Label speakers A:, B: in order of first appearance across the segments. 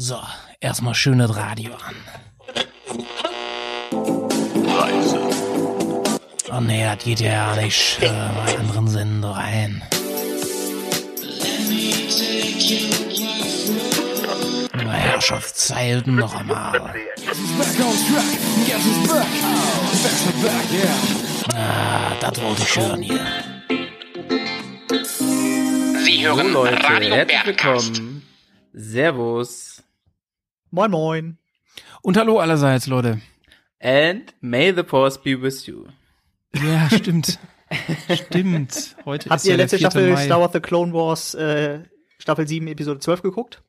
A: So, erstmal schönes Radio an.
B: Reise.
A: Oh nee, das geht ja nicht äh, bei anderen Sender rein. Na, Herrschaftszeiten noch einmal. Ah, das wollte ich hören hier.
C: Sie
D: So
C: hören
D: Leute,
C: Radio
D: herzlich willkommen. Servus.
E: Moin Moin.
A: Und hallo allerseits, Leute.
D: And may the force be with you.
A: Ja, stimmt. stimmt. Heute
E: Habt
A: ist
E: ihr
A: ja
E: letzte
A: 4.
E: Staffel
A: Mai.
E: Star Wars The Clone Wars äh, Staffel 7 Episode 12 geguckt?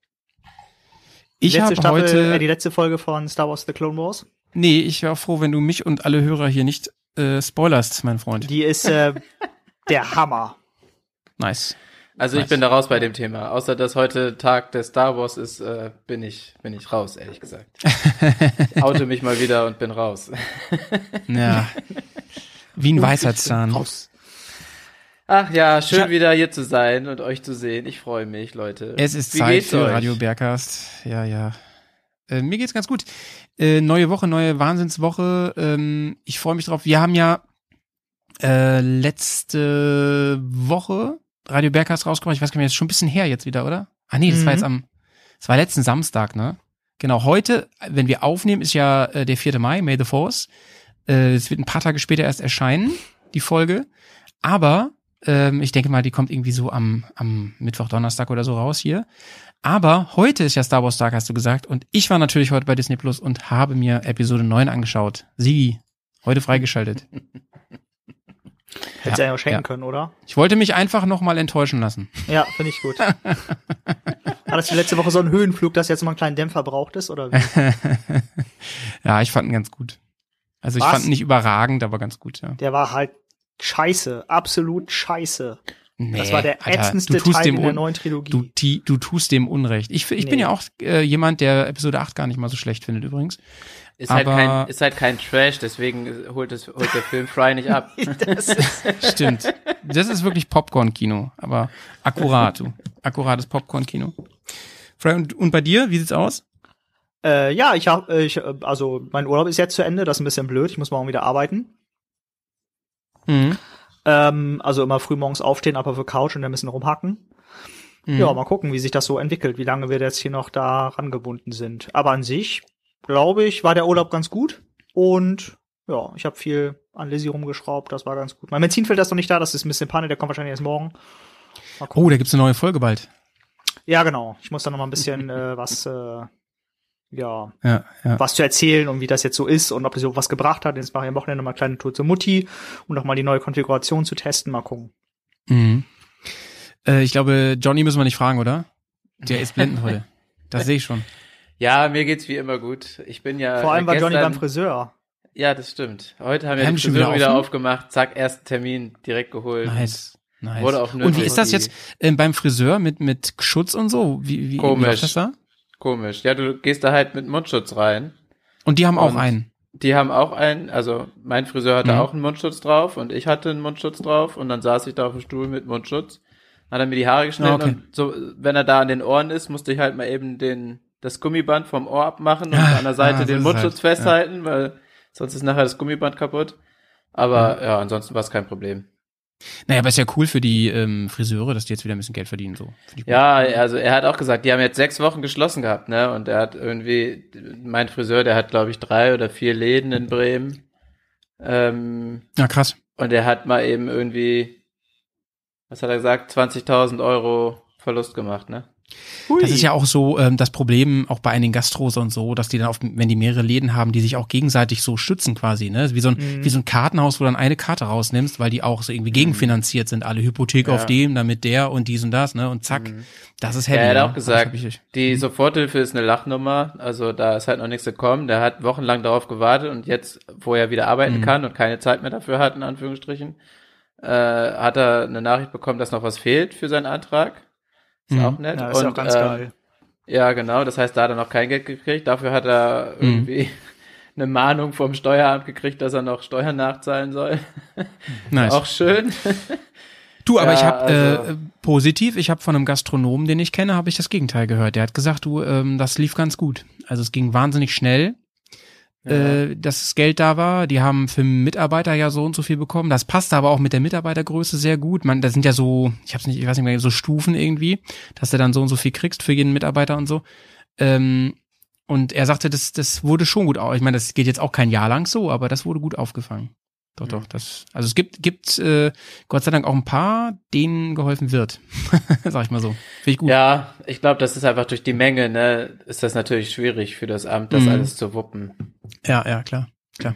A: Ich habe heute,
E: äh, die letzte Folge von Star Wars The Clone Wars.
A: nee, ich wäre froh, wenn du mich und alle Hörer hier nicht äh, spoilerst, mein Freund.
E: Die ist äh, der Hammer.
A: Nice.
D: Also ich bin da raus bei dem Thema. Außer dass heute Tag des Star Wars ist, äh, bin ich bin ich raus, ehrlich gesagt. Oute mich mal wieder und bin raus.
A: Ja. Wie ein Weisheitszahn.
E: Raus.
D: Ach ja, schön
A: Scha-
D: wieder hier zu sein und euch zu sehen. Ich freue mich, Leute.
A: Es ist
D: Wie
A: Zeit für
D: euch?
A: Radio Bergcast. Ja, ja. Äh, mir geht's ganz gut. Äh, neue Woche, neue Wahnsinnswoche. Ähm, ich freue mich drauf. Wir haben ja äh, letzte Woche Radio Bergcast rausgebracht. Ich weiß gar nicht, mehr, ist schon ein bisschen her jetzt wieder, oder? Ah nee, das war
E: Mhm.
A: jetzt am, das war letzten Samstag, ne? Genau, heute, wenn wir aufnehmen, ist ja äh, der 4. Mai, May the Force. Äh, es wird ein paar Tage später erst erscheinen, die Folge. Aber ähm, ich denke mal, die kommt irgendwie so am, am Mittwoch, Donnerstag oder so raus hier. Aber heute ist ja Star Wars Tag, hast du gesagt. Und ich war natürlich heute bei Disney Plus und habe mir Episode 9 angeschaut. Sigi, heute freigeschaltet.
E: Hättest du ja auch schenken
A: ja.
E: können, oder?
A: Ich wollte mich einfach nochmal enttäuschen lassen.
E: Ja, finde ich gut. War das die letzte Woche so ein Höhenflug, dass jetzt mal einen kleinen Dämpfer braucht ist, oder wie?
A: ja, ich fand ihn ganz gut. Also ich
E: Was?
A: fand ihn nicht überragend, aber ganz gut, ja.
E: Der war halt scheiße. Absolut scheiße.
A: Nee,
E: Das war der
A: Alter,
E: ätzendste Teil in der neuen Trilogie.
A: Du, ti- du tust dem Unrecht. Ich, ich bin
E: Nee.
A: ja auch äh, jemand, der Episode 8 gar nicht mal so schlecht findet übrigens.
D: Ist halt
A: aber-
D: kein ist halt kein Trash, deswegen holt es holt der Film Fry nicht ab.
E: das
A: Stimmt. Das ist wirklich Popcorn-Kino, aber akkurat, du. Akkurates Popcorn-Kino. Fred, Und, und bei dir, wie sieht's aus?
E: äh, ja, ich habe, ich, also mein Urlaub ist jetzt zu Ende. Das ist ein bisschen blöd. Ich muss morgen wieder arbeiten.
A: Mhm.
E: Ähm, also immer früh morgens aufstehen, aber für Couch und ein bisschen rumhacken.
A: Mhm.
E: Ja, mal gucken, wie sich das so entwickelt, wie lange wir jetzt hier noch da rangebunden sind. Aber an sich, glaube ich, war der Urlaub ganz gut. Und ja, ich habe viel an Lizzie rumgeschraubt, das war ganz gut. Mein Benzinfilter ist noch nicht da, das ist ein bisschen Panne, der kommt wahrscheinlich erst morgen.
A: Oh, da gibt's eine neue Folge bald.
E: Ja, genau. Ich muss da noch mal ein bisschen äh, was, äh, ja,
A: Ja, ja.
E: was zu erzählen und wie das jetzt so ist und ob das so was gebracht hat. Jetzt mache ich am Wochenende mal eine kleine Tour zur Mutti und noch mal die neue Konfiguration zu testen. Mal gucken.
A: Mhm. Äh, ich glaube, Johnny müssen wir nicht fragen, oder? Der ist blendend heute. Das sehe ich schon.
D: Ja, mir geht's wie immer gut. Ich bin ja
E: Vor allem
D: äh,
E: war Johnny
D: gestern-
E: beim Friseur.
D: Ja, das stimmt. Heute haben
A: Wir haben
D: die
A: schon
D: Friseure
A: wieder
D: wieder aufgemacht. Zack, ersten Termin direkt geholt.
A: Nice. Nice.
D: Wurde auch
A: und wie ist das jetzt ähm, beim Friseur mit, mit Schutz und so? Wie, wie, wie
D: Komisch.
A: läuft das da?
D: Komisch. Ja, du gehst da halt mit Mundschutz rein.
A: Und die haben auch
D: Und-
A: einen.
D: Die haben auch einen, also mein Friseur hatte
A: Mhm.
D: auch einen Mundschutz drauf und ich hatte einen Mundschutz drauf und dann saß ich da auf dem Stuhl mit Mundschutz. Hat er mir die Haare geschnitten
A: Ah, okay.
D: und so, wenn er da an den Ohren ist, musste ich halt mal eben den, das Gummiband vom Ohr abmachen und an der Seite
A: ah,
D: den Mundschutz
A: halt,
D: festhalten, weil sonst ist nachher das Gummiband kaputt. Aber ja, ansonsten war es kein Problem.
A: Naja, aber ist ja cool für die ähm, Friseure, dass die jetzt wieder ein bisschen Geld verdienen. So.
D: Ja, also er hat auch gesagt, die haben jetzt sechs Wochen geschlossen gehabt, ne? Und er hat irgendwie, mein Friseur, der hat, glaube ich, drei oder vier Läden in Bremen. Ähm,
A: Ja, krass.
D: und er hat mal eben irgendwie, was hat er gesagt, 20.000 Euro Verlust gemacht, ne?
A: Das ist ja auch so ähm, das Problem auch bei einigen Gastros und so, dass die dann auf, wenn die mehrere Läden haben, die sich auch gegenseitig so stützen quasi, ne? Wie so ein,
E: Mhm.
A: wie so ein Kartenhaus, wo du dann eine Karte rausnimmst, weil die auch so irgendwie gegenfinanziert sind, alle Hypothek
D: Ja.
A: auf dem, damit der und dies und das, ne? Und zack, das ist heavy.
D: Ja, er hat
A: ne?
D: auch gesagt,
A: hab ich-
D: Die Soforthilfe ist eine Lachnummer, also da ist halt noch nichts gekommen. Der hat wochenlang darauf gewartet und jetzt, wo er wieder arbeiten
A: Mhm.
D: kann und keine Zeit mehr dafür hat, in Anführungsstrichen, äh, hat er eine Nachricht bekommen, dass noch was fehlt für seinen Antrag. Ist
A: Mhm.
D: auch nett.
E: Ja, ist ja auch ganz
D: ähm,
E: geil.
D: Ja, genau. Das heißt, da hat er noch kein Geld gekriegt. Dafür hat er
A: Mhm.
D: irgendwie eine Mahnung vom Steueramt gekriegt, dass er noch Steuern nachzahlen soll.
A: Nice.
D: Auch schön.
A: Du, aber
D: Ja,
A: ich habe
D: also-
A: äh, positiv, ich habe von einem Gastronomen, den ich kenne, habe ich das Gegenteil gehört. Der hat gesagt, du, ähm, das lief ganz gut. Also es ging wahnsinnig schnell, äh, dass das Geld da war. Die haben für Mitarbeiter ja so und so viel bekommen. Das passte aber auch mit der Mitarbeitergröße sehr gut. Man, das sind ja so, ich hab's nicht, ich weiß nicht mehr, so Stufen irgendwie, dass du dann so und so viel kriegst für jeden Mitarbeiter und so. Ähm, und er sagte, das, das wurde schon gut. au- Ich meine, das geht jetzt auch kein Jahr lang so, aber das wurde gut aufgefangen. Doch,
D: Mhm.
A: doch. Das, also es gibt, gibt äh, Gott sei Dank auch ein paar, denen geholfen wird. Sag ich mal so. Finde ich gut.
D: Ja, ich glaube, das ist einfach durch die Menge, ne, ist das natürlich schwierig für das Amt, das
A: Mhm.
D: alles zu wuppen.
A: Ja, ja, klar, klar.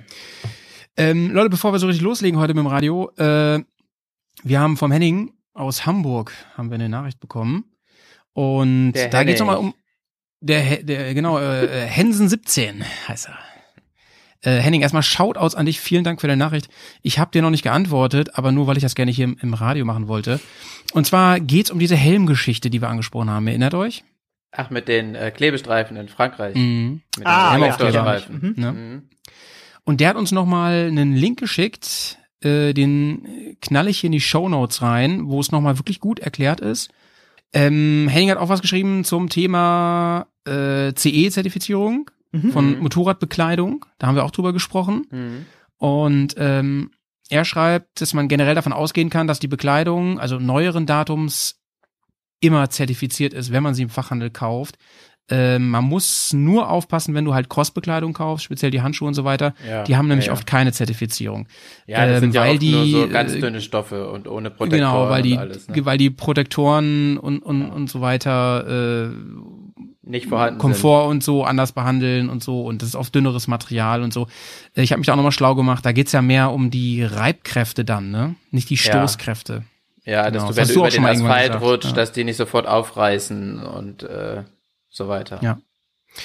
A: Ähm, Leute, bevor wir so richtig loslegen heute mit dem Radio, äh, wir haben vom Henning aus Hamburg haben wir eine Nachricht bekommen und
D: Der
A: da geht's
D: Henning.
A: nochmal um der, der genau äh, äh, Hensen 17 heißt er. Äh, Henning, erstmal Shoutouts an dich. Vielen Dank für deine Nachricht. Ich habe dir noch nicht geantwortet, aber nur weil ich das gerne hier im, im Radio machen wollte. Und zwar geht's um diese Helmgeschichte, die wir angesprochen haben. Erinnert euch?
D: Ach, mit den äh, Klebestreifen in Frankreich.
A: Mhm.
D: Mit
E: Ah,
D: den
A: ja,
D: Helmaufkleberstreifen.
E: Mhm.
A: Ne?
D: Mhm.
A: Und der hat uns nochmal einen Link geschickt, äh, den knall ich hier in die Shownotes rein, wo es nochmal wirklich gut erklärt ist. Ähm, Henning hat auch was geschrieben zum Thema äh, CE-Zertifizierung
E: Mhm.
A: von
D: Mhm.
A: Motorradbekleidung. Da haben wir auch drüber gesprochen.
D: Mhm.
A: Und ähm, er schreibt, dass man generell davon ausgehen kann, dass die Bekleidung, also neueren Datums, immer zertifiziert ist, wenn man sie im Fachhandel kauft. Ähm, man muss nur aufpassen, wenn du halt Crossbekleidung kaufst, speziell die Handschuhe und so weiter.
D: Ja,
A: Die haben nämlich
D: ja, ja.
A: oft keine Zertifizierung.
D: Ja, das
A: ähm,
D: sind ja
A: weil
D: oft nur
A: die,
D: so ganz
A: äh,
D: dünne Stoffe und ohne Protektoren
A: Genau, weil die,
D: und alles, ne?
A: weil die Protektoren und, und, und so weiter äh,
D: nicht vorhanden
A: Komfort und so anders behandeln und so und das ist oft dünneres Material und so. Äh, Ich habe mich da auch nochmal schlau gemacht, da geht's ja mehr um die Reibkräfte dann, ne? Nicht die. Stoßkräfte.
D: Ja,
A: Genau,
D: dass
A: das
D: du, wenn du über den Asphalt
A: gesagt,
D: rutscht,
A: ja.
D: dass die nicht sofort aufreißen und äh, so weiter.
A: Ja.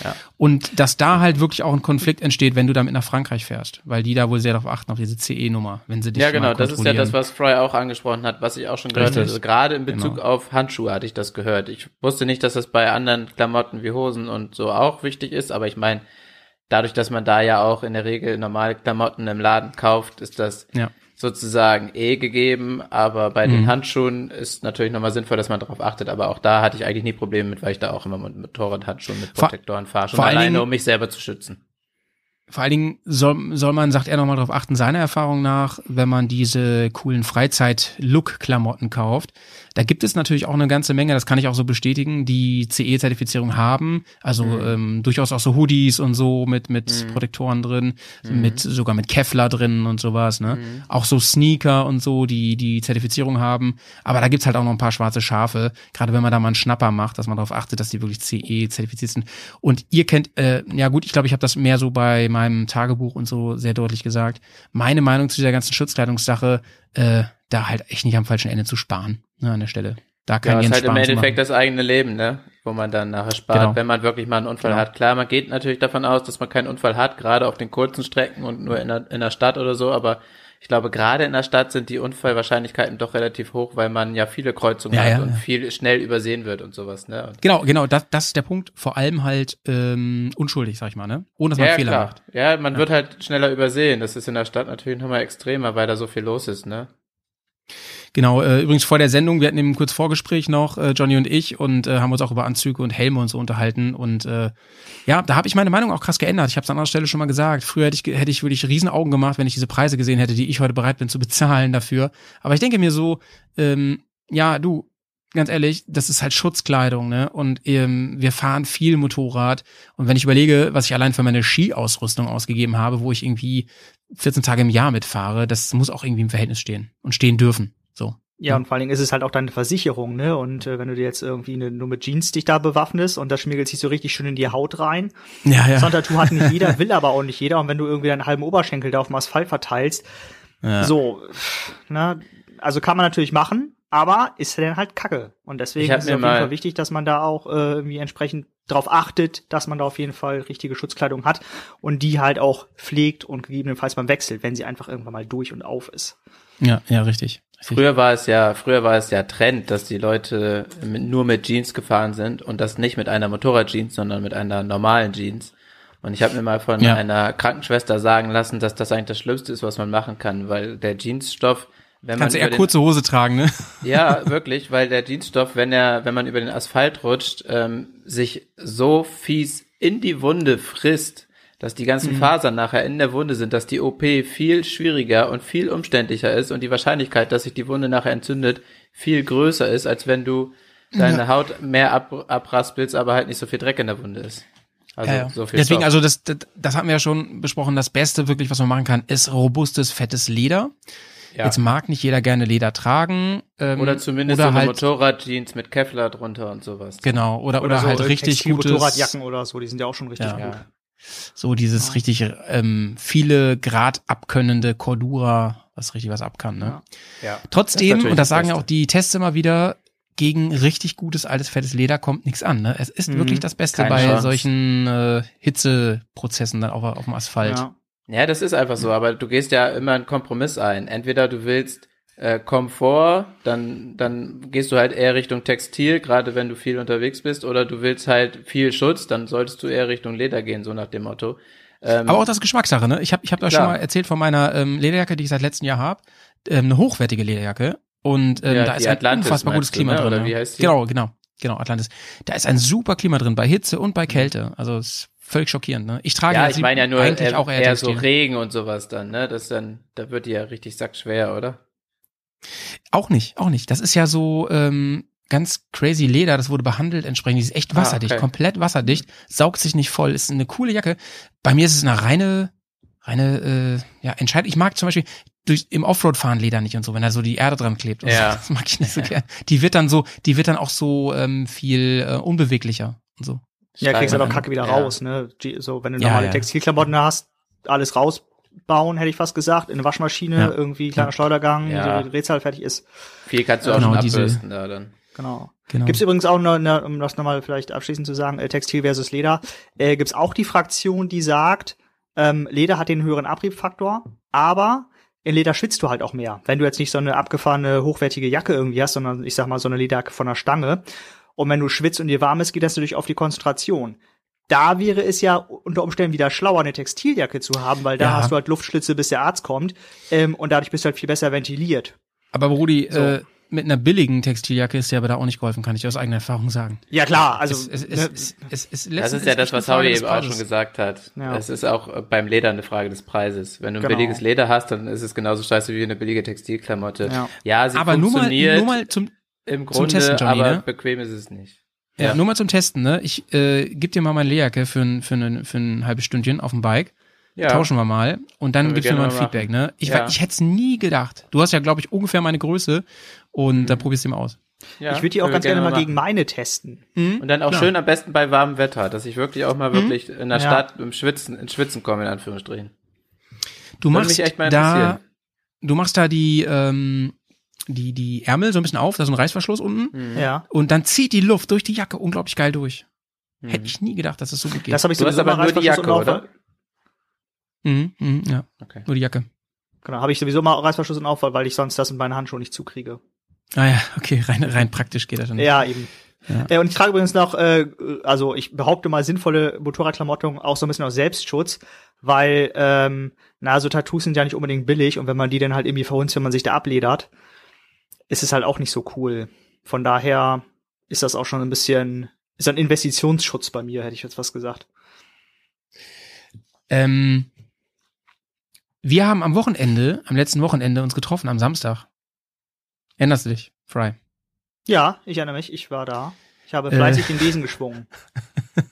D: Ja.
A: Und dass da halt wirklich auch ein Konflikt entsteht, wenn du damit nach Frankreich fährst, weil die da wohl sehr darauf achten, auf diese CE-Nummer, wenn sie dich
D: Ja, genau, das ist ja das, was Fry auch angesprochen hat, was ich auch schon gehört habe. Also gerade in Bezug
A: Genau.
D: auf Handschuhe hatte ich das gehört. Ich wusste nicht, dass das bei anderen Klamotten wie Hosen und so auch wichtig ist, aber ich meine, dadurch, dass man da ja auch in der Regel normale Klamotten im Laden kauft, ist das
A: Ja.
D: Sozusagen eh gegeben, aber bei den
A: Mhm.
D: Handschuhen ist natürlich nochmal sinnvoll, dass man darauf achtet, aber auch da hatte ich eigentlich nie Probleme mit, weil ich da auch immer mit Motorradhandschuhen mit Protektoren fahre, schon alleine,
A: Dingen-
D: um mich selber zu schützen.
A: Vor allen Dingen soll, soll man, sagt er nochmal darauf achten, seiner Erfahrung nach, wenn man diese coolen Freizeit-Look-Klamotten kauft. Da gibt es natürlich auch eine ganze Menge, das kann ich auch so bestätigen, die CE-Zertifizierung haben. Also
D: Mhm.
A: ähm, durchaus auch so Hoodies und so mit, mit
D: Mhm.
A: Protektoren drin,
D: Mhm.
A: mit sogar mit Kevlar drin und sowas. Ne?
D: Mhm.
A: Auch so Sneaker und so, die die Zertifizierung haben. Aber da gibt's halt auch noch ein paar schwarze Schafe, gerade wenn man da mal einen Schnapper macht, dass man darauf achtet, dass die wirklich CE-zertifiziert sind. Und ihr kennt, äh, ja gut, ich glaube, ich habe das mehr so bei meinem Tagebuch und so sehr deutlich gesagt. Meine Meinung zu dieser ganzen Schutzkleidungssache, äh, da halt echt nicht am falschen Ende zu sparen, ne, an der Stelle. Da kann
D: Ja, ist halt im Endeffekt das eigene Leben, ne? Wo man dann nachher spart,
A: Genau.
D: wenn man wirklich mal einen Unfall
A: Genau.
D: hat. Klar, man geht natürlich davon aus, dass man keinen Unfall hat, gerade auf den kurzen Strecken und nur in der, in der Stadt oder so, aber ich glaube, gerade in der Stadt sind die Unfallwahrscheinlichkeiten doch relativ hoch, weil man ja viele Kreuzungen
A: Ja,
D: hat
A: ja,
D: und
A: ja.
D: viel schnell übersehen wird und sowas, ne? Und
A: Genau, genau, das, das ist der Punkt. Vor allem halt ähm, unschuldig, sag ich mal, ne? Ohne dass man Fehler
D: klar.
A: macht.
D: Ja, man wird halt schneller übersehen. Das ist in der Stadt natürlich nochmal extremer, weil da so viel los ist, ne?
A: Genau, äh, übrigens vor der Sendung, wir hatten eben kurz Vorgespräch noch, äh, Johnny und ich, und äh, haben uns auch über Anzüge und Helme und so unterhalten. Und äh, ja, da habe ich meine Meinung auch krass geändert. Ich habe es an anderer Stelle schon mal gesagt. Früher hätte ich, hätte ich wirklich riesen Augen gemacht, wenn ich diese Preise gesehen hätte, die ich heute bereit bin zu bezahlen dafür. Aber ich denke mir so, ähm, ja, du, ganz ehrlich, das ist halt Schutzkleidung, ne? Und ähm, wir fahren viel Motorrad. Und wenn ich überlege, was ich allein für meine Skiausrüstung ausgegeben habe, wo ich irgendwie 14 Tage im Jahr mitfahre, das muss auch irgendwie im Verhältnis stehen und stehen dürfen. So.
E: Ja, und vor allen Dingen ist es halt auch deine Versicherung, ne? Und äh, wenn du dir jetzt irgendwie eine, nur mit Jeans dich da bewaffnest und das schmiegelt sich so richtig schön in die Haut rein.
A: Ja, ja.
E: Sondertuch hat nicht jeder, will aber auch nicht jeder. Und wenn du irgendwie deinen halben Oberschenkel da auf dem Asphalt verteilst,
A: ja.
E: so, ne? Also kann man natürlich machen, aber ist dann halt Kacke. Und deswegen ist es
D: mir
E: auf jeden Fall wichtig, dass man da auch äh, irgendwie entsprechend darauf achtet, dass man da auf jeden Fall richtige Schutzkleidung hat und die halt auch pflegt und gegebenenfalls beim Wechsel, wenn sie einfach irgendwann mal durch und auf ist.
A: Ja, ja, richtig. richtig.
D: Früher war es ja, früher war es ja Trend, dass die Leute mit, nur mit Jeans gefahren sind und das nicht mit einer Motorradjeans, sondern mit einer normalen Jeans. Und ich habe mir mal von
A: Ja.
D: einer Krankenschwester sagen lassen, dass das eigentlich das Schlimmste ist, was man machen kann, weil der Jeansstoff wenn
A: Kannst du
D: man
A: eher
D: den-
A: kurze Hose tragen, ne?
D: Ja, wirklich, weil der Jeansstoff, wenn er, wenn man über den Asphalt rutscht, ähm, sich so fies in die Wunde frisst, dass die ganzen
A: Mhm.
D: Fasern nachher in der Wunde sind, dass die OP viel schwieriger und viel umständlicher ist und die Wahrscheinlichkeit, dass sich die Wunde nachher entzündet, viel größer ist, als wenn du deine Haut mehr ab, abraspelst, aber halt nicht so viel Dreck in der Wunde ist. Also
A: Ja, ja.
D: so viel
A: Deswegen,
D: Stoff.
A: also das, das, das hatten wir ja schon besprochen. Das Beste wirklich, was man machen kann, ist robustes, fettes Leder.
D: Ja.
A: Jetzt mag nicht jeder gerne Leder tragen. Ähm,
D: oder zumindest
A: oder
D: so
A: halt,
D: Motorradjeans mit Kevlar drunter und sowas.
A: Genau, oder, oder,
E: so
A: halt richtig gutes,
E: Textil-Motorradjacken oder so, die sind ja auch schon richtig
A: Ja.
E: gut.
D: Ja.
A: so dieses richtig ähm, viele Grad abkönnende Cordura, was richtig was abkann. Ne?
E: Ja.
D: ja. Das
A: Trotzdem,
D: natürlich
A: und das
D: das
A: sagen ja auch die Tests immer wieder, gegen richtig gutes altes fettes Leder kommt nichts an. Ne? Es ist
E: Mhm.
A: wirklich das Beste
D: Keine
A: bei
D: Chance.
A: solchen äh, Hitzeprozessen dann auf, auf dem Asphalt.
E: Ja.
D: Ja, das ist einfach so, aber du gehst ja immer einen Kompromiss ein. Entweder du willst äh, Komfort, dann, dann gehst du halt eher Richtung Textil, gerade wenn du viel unterwegs bist, oder du willst halt viel Schutz, dann solltest du eher Richtung Leder gehen, so nach dem Motto. Ähm,
A: Aber auch das Geschmackssache, ne? Ich habe ich hab da schon mal erzählt von meiner ähm, Lederjacke, die ich seit letztem Jahr habe. Ähm, eine hochwertige Lederjacke. Und ähm,
D: Ja,
A: da ist ein
D: Atlantis
A: unfassbar gutes
D: meinst du,
A: Klima
D: ne?
A: drin.
D: Oder wie heißt die?
A: Genau, genau. Genau, Atlantis. Da ist ein super Klima drin, bei Hitze und bei
D: Mhm.
A: Kälte. Also ist völlig schockierend, ne? Ich trage
D: ja, ich meine ja nur
A: eigentlich
D: eher,
A: auch eher,
D: eher so. Regen und sowas dann, ne? Das dann, da wird die ja richtig sackschwer, oder?
A: Auch nicht, auch nicht. Das ist ja so ähm, ganz crazy Leder, das wurde behandelt entsprechend. Die ist echt
D: Ah,
A: wasserdicht,
D: okay.
A: komplett wasserdicht, saugt sich nicht voll, ist eine coole Jacke. Bei mir ist es eine reine, reine, äh, ja, Entscheidung. Ich mag zum Beispiel durch, im Offroad-Fahren Leder nicht und so, wenn da so die Erde dran klebt.
D: Ja.
A: so. Das mag ich nicht so gern. Die wird dann so, die wird dann auch so ähm, viel äh, unbeweglicher und so.
E: Ja, kriegst du
D: Schreiben.
E: doch Kacke wieder
D: Ja.
E: raus, ne? So, wenn du normale
A: ja.
E: Textilklamotten hast, alles rausbauen, hätte ich fast gesagt, in eine Waschmaschine,
A: Ja.
E: irgendwie kleiner. Schleudergang,
D: Ja.
E: so die Drehzahl fertig ist.
D: Viel kannst du auch
A: Genau,
D: schon
A: diese-
D: abbürsten da dann.
E: Genau.
A: Genau.
E: Gibt's übrigens auch, eine, eine, um das nochmal vielleicht abschließend zu sagen, äh, Textil versus Leder, äh, gibt's auch die Fraktion, die sagt, ähm, Leder hat den höheren Abriebfaktor, aber in Leder schwitzt du halt auch mehr. Wenn du jetzt nicht so eine abgefahrene, hochwertige Jacke irgendwie hast, sondern ich sag mal so eine Lederjacke von der Stange. Und wenn du schwitzt und dir warm ist, geht das natürlich auf die Konzentration. Da wäre es ja unter Umständen wieder schlauer, eine Textiljacke zu haben, weil da
A: Ja.
E: hast du halt Luftschlitze, bis der Arzt kommt. Ähm, und dadurch bist du halt viel besser ventiliert.
A: Aber Brudi,
E: So.
A: äh, mit einer billigen Textiljacke ist dir aber da auch nicht geholfen, kann ich aus eigener Erfahrung sagen.
E: Ja klar, also
A: es, es, es,
E: ne,
A: es, es, es,
D: Das ist ja das, was Howie eben auch schon gesagt hat.
E: Ja.
D: Es ist auch äh, beim Leder eine Frage des Preises. Wenn du ein
E: Genau.
D: billiges Leder hast, dann ist es genauso scheiße wie eine billige Textilklamotte.
E: Ja.
D: Ja, sie
A: Aber nur mal,
D: funktioniert
A: nur mal zum,
D: im Grunde,
A: Testen, Johnny,
D: aber
A: ne?
D: bequem ist es nicht.
A: Ja,
D: Ja.
A: nur mal zum Testen, ne? Ich äh, gib dir mal meine Lehrjacke für ein, für, ein, für ein halbes Stündchen auf dem Bike.
D: Ja.
A: Tauschen wir mal und dann gibst du mir
D: gerne
A: mal ein
D: mal
A: Feedback, ne? Ich,
D: Ja.
A: ich hätte es nie gedacht. Du hast ja, glaube ich, ungefähr meine Größe und dann probierst du mal aus.
D: Ja,
E: ich würde die auch ganz gerne mal
D: machen.
E: gegen meine testen.
D: Und dann auch
A: Klar.
D: schön am besten bei warmem Wetter, dass ich wirklich auch mal wirklich in der
E: Ja.
D: Stadt im Schwitzen, ins Schwitzen komme, in Anführungsstrichen.
A: Du machst
D: mich echt mal
A: da, du machst da die, ähm, die, die Ärmel so ein bisschen auf, da ist so ein Reißverschluss unten
D: Mhm.
E: Ja.
A: und dann zieht die Luft durch die Jacke unglaublich geil durch.
D: Mhm.
A: Hätte ich nie gedacht, dass es so gut geht.
E: Das habe ich
D: Du hast
E: sowieso
D: aber
E: mal
D: nur die
E: Reißverschluss
D: Jacke,
E: und Auf-
D: oder?
A: mhm, mhm, ja,
D: Okay.
A: nur die Jacke.
E: Genau, habe ich sowieso mal Reißverschluss und Aufwahl, weil ich sonst das mit meinen Handschuhen nicht zukriege.
A: Ah ja, okay, rein, rein praktisch geht das dann.
E: Ja, eben.
A: Ja.
E: Äh, und ich trage übrigens noch, äh, also ich behaupte mal sinnvolle Motorradklamotten auch so ein bisschen aus Selbstschutz, weil, ähm, na, so Tattoos sind ja nicht unbedingt billig und wenn man die dann halt irgendwie verhunzt, wenn man sich da abledert, ist es halt auch nicht so cool. Von daher ist das auch schon ein bisschen, ist ein Investitionsschutz bei mir, hätte ich jetzt was gesagt.
A: Ähm, wir haben am Wochenende, am letzten Wochenende uns getroffen, am Samstag. Erinnerst du dich, Fry?
E: Ja, ich erinnere mich, ich war da. Ich habe
A: Äh.
E: fleißig den Besen geschwungen.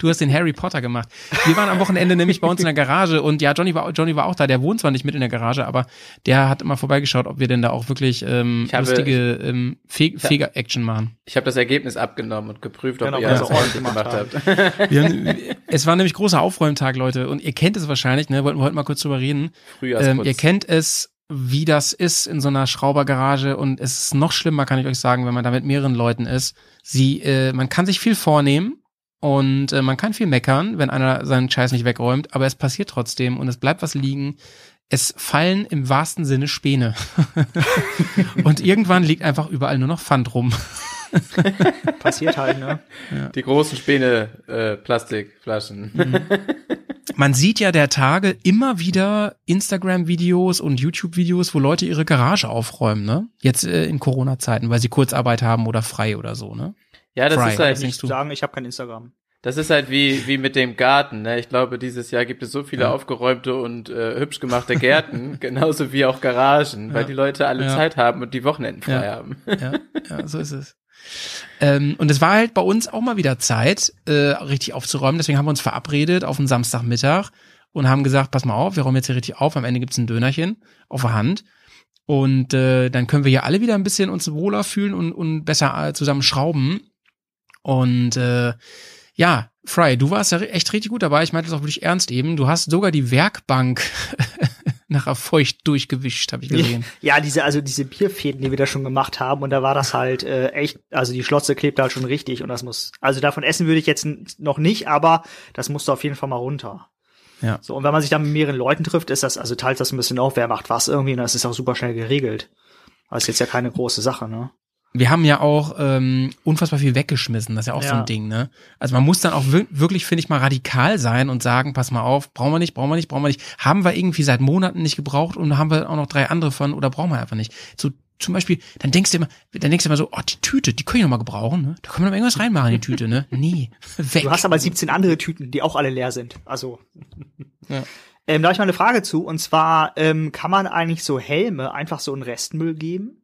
A: Du hast den Harry Potter gemacht. Wir waren am Wochenende nämlich bei uns in der Garage und ja, Johnny war, Johnny war auch da. Der wohnt zwar nicht mit in der Garage, aber der hat immer vorbeigeschaut, ob wir denn da auch wirklich ähm,
D: Ich habe-
A: lustige ähm, Fe Feger-Action machen.
D: Ich habe das Ergebnis abgenommen und geprüft, ob
E: Genau,
D: ihr das
E: ihr
D: ordentlich
E: gemacht
D: habt.
A: Wir haben, es war nämlich großer Aufräumtag, Leute. Und ihr kennt es wahrscheinlich, ne? Wollten wir heute mal kurz drüber reden. Ähm, ihr kennt es, wie das ist in so einer Schraubergarage und es ist noch schlimmer, kann ich euch sagen, wenn man da mit mehreren Leuten ist. Sie, äh, man kann sich viel vornehmen und äh, man kann viel meckern, wenn einer seinen Scheiß nicht wegräumt, aber es passiert trotzdem und es bleibt was liegen. Es fallen im wahrsten Sinne Späne. und irgendwann liegt einfach überall nur noch Pfand rum.
E: Passiert halt, ne?
D: Die großen Späne, äh, Plastikflaschen.
A: man sieht ja der Tage immer wieder Instagram-Videos und YouTube-Videos, wo Leute ihre Garage aufräumen, ne? Jetzt äh, in Corona-Zeiten, weil sie Kurzarbeit haben oder frei oder so, ne?
D: Ja, das
A: Fry,
D: ist halt
A: denkst du?
E: sagen, ich habe kein Instagram.
D: Das ist halt wie, wie mit dem Garten. Ne? Ich glaube, dieses Jahr gibt es so viele
A: Ja.
D: aufgeräumte und äh, hübsch gemachte Gärten, genauso wie auch Garagen, weil
A: Ja.
D: die Leute alle
A: Ja.
D: Zeit haben und die Wochenenden frei
A: Ja.
D: haben.
A: ja, ja, so ist es. Ähm, und es war halt bei uns auch mal wieder Zeit, äh, richtig aufzuräumen. Deswegen haben wir uns verabredet auf einen Samstagmittag und haben gesagt, pass mal auf, wir räumen jetzt hier richtig auf. Am Ende gibt's ein Dönerchen auf der Hand. Und äh, dann können wir hier alle wieder ein bisschen uns wohler fühlen und, und besser äh, zusammen schrauben. Und äh, ja, Fry, du warst ja echt richtig gut dabei. Ich meinte das auch wirklich ernst eben. Du hast sogar die Werkbank nachher feucht durchgewischt, habe ich gesehen.
E: Ja, diese, also diese Bierfäden, die wir da schon gemacht haben, und da war das halt äh, echt, also die Schlotze klebt halt schon richtig und das muss, also davon essen würde ich jetzt noch nicht, aber das musste auf jeden Fall mal runter.
A: Ja.
E: So, und wenn man sich dann mit mehreren Leuten trifft, ist das, also teilt das ein bisschen auf, wer macht was irgendwie, und das ist auch super schnell geregelt. Das ist jetzt ja keine große Sache, ne?
A: Wir haben ja auch ähm, unfassbar viel weggeschmissen. Das ist ja auch so
E: Ja.
A: ein Ding, ne? Also man muss dann auch wir wirklich, finde ich, mal radikal sein und sagen, pass mal auf, brauchen wir nicht, brauchen wir nicht, brauchen wir nicht. Haben wir irgendwie seit Monaten nicht gebraucht und haben wir auch noch drei andere von oder brauchen wir einfach nicht. So zum Beispiel, dann denkst du immer, dann denkst du immer so, oh, die Tüte, die können ich noch mal gebrauchen, ne? Da können wir noch irgendwas reinmachen in die Tüte, ne? Nee, weg.
E: Du hast aber 17 andere Tüten, die auch alle leer sind. Also.
A: Ja.
E: Ähm, da habe ich mal eine Frage zu, und zwar, ähm, kann man eigentlich so Helme einfach so in Restmüll geben?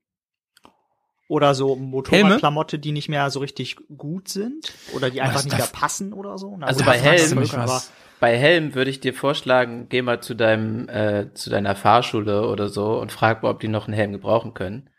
E: Oder so Motorradklamotte, die nicht mehr so richtig gut sind? Oder die einfach
A: das
E: nicht mehr passen oder so? Na
D: Also bei
E: das
D: Helm- Bei Helm würde ich dir vorschlagen, geh mal zu deinem, äh, zu deiner Fahrschule oder so und frag mal, ob die noch einen Helm gebrauchen können.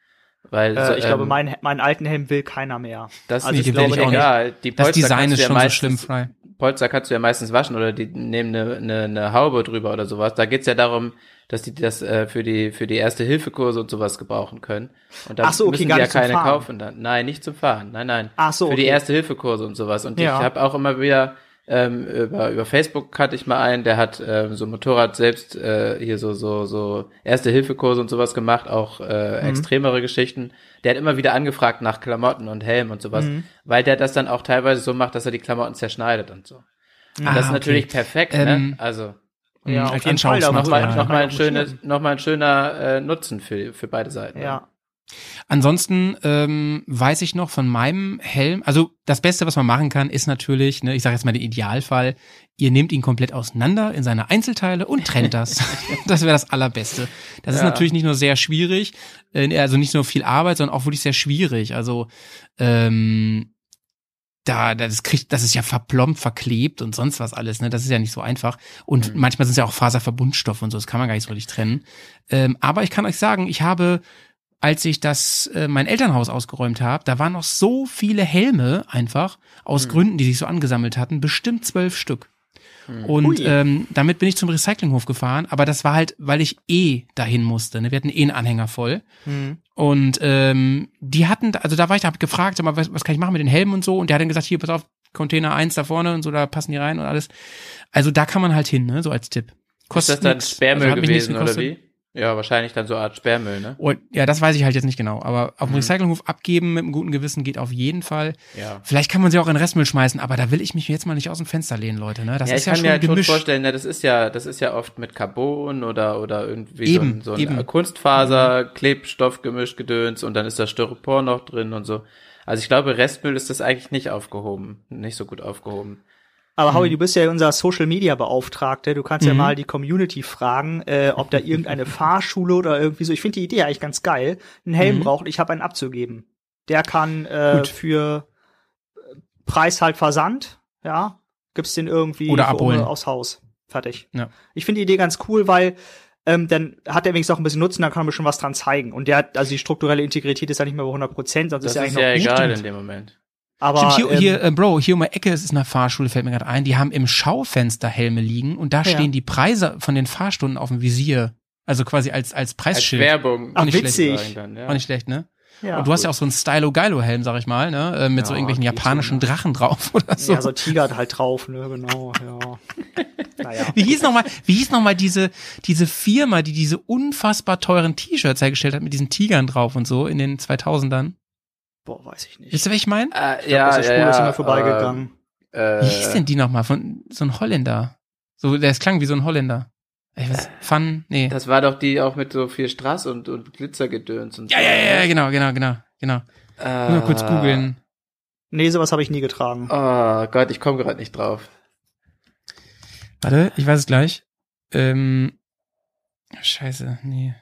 D: Weil
E: äh,
D: so,
E: ich glaube,
D: ähm,
E: meinen meinen alten Helm will keiner mehr.
D: das
E: also
D: ist
E: ich
D: glaube
A: ich auch nicht.
D: egal. Die
A: das
D: Polster
A: Design
D: kannst
A: ist
D: du ja
A: schon so
D: meistens-
A: schlimm, Fry.
D: Polster kannst du ja meistens waschen oder die nehmen eine, eine, eine Haube drüber oder sowas. Da geht's ja darum, dass die das äh, für die für die erste Hilfekurse und sowas gebrauchen können. Und da
E: Ach so, okay,
D: müssen
E: gar
D: die ja keine
E: Fahren.
D: kaufen dann. Nein, nicht zum Fahren. Nein, nein.
E: Ach so,
D: Für die
E: okay.
D: erste Hilfekurse und sowas. Und
E: Ja.
D: ich habe auch immer wieder ähm, über über Facebook kannte ich mal einen, der hat ähm, so Motorrad selbst äh, hier so so so erste Hilfekurse und sowas gemacht, auch äh,
E: Mhm.
D: extremere Geschichten. Der hat immer wieder angefragt nach Klamotten und Helm und sowas,
E: Mhm.
D: weil der das dann auch teilweise so macht, dass er die Klamotten zerschneidet und so. Und
A: Ah,
D: das ist
A: okay.
D: natürlich perfekt,
A: Ähm,
D: ne? Also
E: Ja,
A: Mhm,
E: auf jeden Fall,
D: nochmal
E: Ja.
D: noch mal ein schönes, noch mal ein schöner äh, Nutzen für für beide Seiten.
E: Ja.
A: Ansonsten ähm, weiß ich noch von meinem Helm, also das Beste, was man machen kann, ist natürlich, ne, ich sage jetzt mal den Idealfall, ihr nehmt ihn komplett auseinander in seine Einzelteile und trennt das. das wäre das Allerbeste. Das ist
D: Ja.
A: natürlich nicht nur sehr schwierig, äh, also nicht nur viel Arbeit, sondern auch wirklich sehr schwierig. Also ähm, da, das kriegt, das ist ja verplombt, verklebt und sonst was alles, ne? Das ist ja nicht so einfach. Und
D: Mhm.
A: manchmal sind es ja auch Faserverbundstoffe und so, das kann man gar nicht so richtig trennen. Ähm, aber ich kann euch sagen, ich habe, als ich das äh, mein Elternhaus ausgeräumt habe, da waren noch so viele Helme einfach aus
D: Mhm.
A: Gründen, die sich so angesammelt hatten, bestimmt zwölf Stück. Und
E: Hui.
A: ähm, damit bin ich zum Recyclinghof gefahren, aber das war halt, weil ich eh dahin musste. Ne? Wir hatten eh einen Anhänger voll.
E: Hm.
A: Und ähm, die hatten, also da war ich, da hab gefragt, sag mal, was, was kann ich machen mit den Helmen und so? Und der hat dann gesagt, hier, pass auf, Container 1 da vorne und so, da passen die rein und alles. Also da kann man halt hin, ne, so als Tipp.
D: Ist das dann. Sperrmüll
A: Also
D: gewesen oder wie? Ja, wahrscheinlich dann so eine Art Sperrmüll, ne?
A: Und, ja, das weiß ich halt jetzt nicht genau. Aber auf dem
D: Mhm.
A: Recyclinghof abgeben mit einem guten Gewissen geht auf jeden Fall.
D: Ja.
A: Vielleicht kann man sie auch in Restmüll schmeißen, aber da will ich mich jetzt mal nicht aus dem Fenster lehnen, Leute. Ne? Das
D: ja,
A: ist
D: ich
A: ja
D: kann
A: schon
D: mir halt schon vorstellen, ne, das ist ja, das ist ja oft mit Carbon oder oder irgendwie
A: Eben,
D: so ein, so ein Kunstfaser, Klebstoff gemischt, Gedöns und dann ist da Styropor noch drin und so. Also ich glaube, Restmüll ist das eigentlich nicht aufgehoben, nicht so gut aufgehoben.
E: Aber Howie, du bist ja unser Social Media Beauftragte. Du kannst ja
A: Mhm.
E: mal die Community fragen, äh, ob da irgendeine Fahrschule oder irgendwie so. Ich finde die Idee eigentlich ganz geil. Einen Helm
A: Mhm.
E: braucht, ich habe einen abzugeben. Der kann äh,
A: Gut.
E: für äh, Preis halt Versand, ja, gibt's den irgendwie
A: Oder abholen.
E: Aufs Haus. Fertig.
A: Ja.
E: Ich finde die Idee ganz cool, weil ähm, dann hat er wenigstens auch ein bisschen Nutzen, dann kann man schon was dran zeigen. Und der hat, also die strukturelle Integrität ist ja nicht mehr bei 100 Prozent, sonst
D: Das
E: ist ja
D: ist
E: eigentlich
D: ja
E: noch
D: egal
E: gut.
D: in dem Moment.
E: Aber
A: Stimmt, hier,
E: ähm,
A: hier äh, Bro, hier um die Ecke ist eine Fahrschule, fällt mir gerade ein. Die haben im Schaufenster Helme liegen und da
E: Ja.
A: stehen die Preise von den Fahrstunden auf dem Visier. Also quasi als, als
D: Als
A: Preisschild.
D: Werbung.
E: Ach,
A: nicht
E: witzig.
D: Dann, ja.
A: Auch nicht schlecht, ne?
E: ja.
A: und du hast ja auch so einen Stylo-Geilo-Helm, sag ich mal, ne? Äh, mit so
E: Ja,
A: irgendwelchen
E: geht
A: japanischen
E: so, ne?
A: Drachen drauf oder so.
E: Ja, so Tiger halt drauf, ne, genau, ja. naja.
A: Wie hieß noch mal, wie hieß noch mal diese, diese Firma, die diese unfassbar teuren T-Shirts hergestellt hat mit diesen Tigern drauf und so in den 2000ern?
E: Boah, weiß ich nicht.
A: Wisst ihr, was ich meine?
D: Äh,
E: ja, der
D: ja,
E: Spur ist
D: ja,
E: immer vorbeigegangen.
D: Äh,
A: Wie hieß denn die noch mal? Von, so ein Holländer. So, der klang wie so ein Holländer. Ich weiß, Fun, nee.
D: Das war doch die auch mit so viel Strass und, und Glitzergedöns und
A: Ja,
D: so.
A: ja, ja, ja,
D: ne?
A: genau, genau, genau, genau.
D: Äh,
A: Nur kurz googeln.
E: Nee, sowas habe ich nie getragen.
D: Oh Gott, ich komme gerade nicht drauf.
A: Warte, ich weiß es gleich. Ähm, scheiße, nee.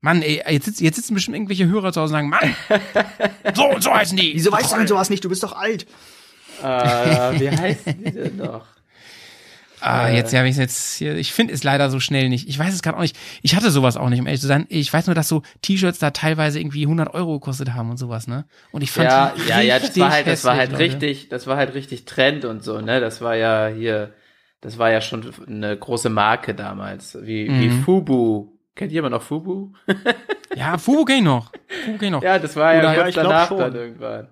A: Mann, ey, jetzt, sitz, jetzt sitzen bestimmt irgendwelche Hörer zu Hause und sagen, Mann, so und so heißen die.
E: Wieso weißt du denn sowas nicht? Du bist doch alt.
D: Äh, wie heißen die denn noch?
A: Ah,
D: Äh.
A: jetzt ja, ich jetzt hier, ich finde es leider so schnell nicht. Ich weiß es gerade auch nicht. Ich hatte sowas auch nicht, um ehrlich zu sein. Ich weiß nur, dass so T-Shirts da teilweise irgendwie 100 Euro gekostet haben und sowas, ne? Und ich fand
D: Ja, ja, ja, das war halt, das war halt
A: Leute.
D: richtig, das war halt richtig Trend und so, ne? Das war ja hier, das war ja schon eine große Marke damals, wie, wie
A: Mhm.
D: Fubu. Kennt jemand noch Fubu?
A: Ja, Fubu geh noch. Fubu geh noch. Ja,
D: Ja, das war ja
E: Oder- ja,
D: kurz
E: ich glaub
D: danach
E: schon.
D: dann irgendwann.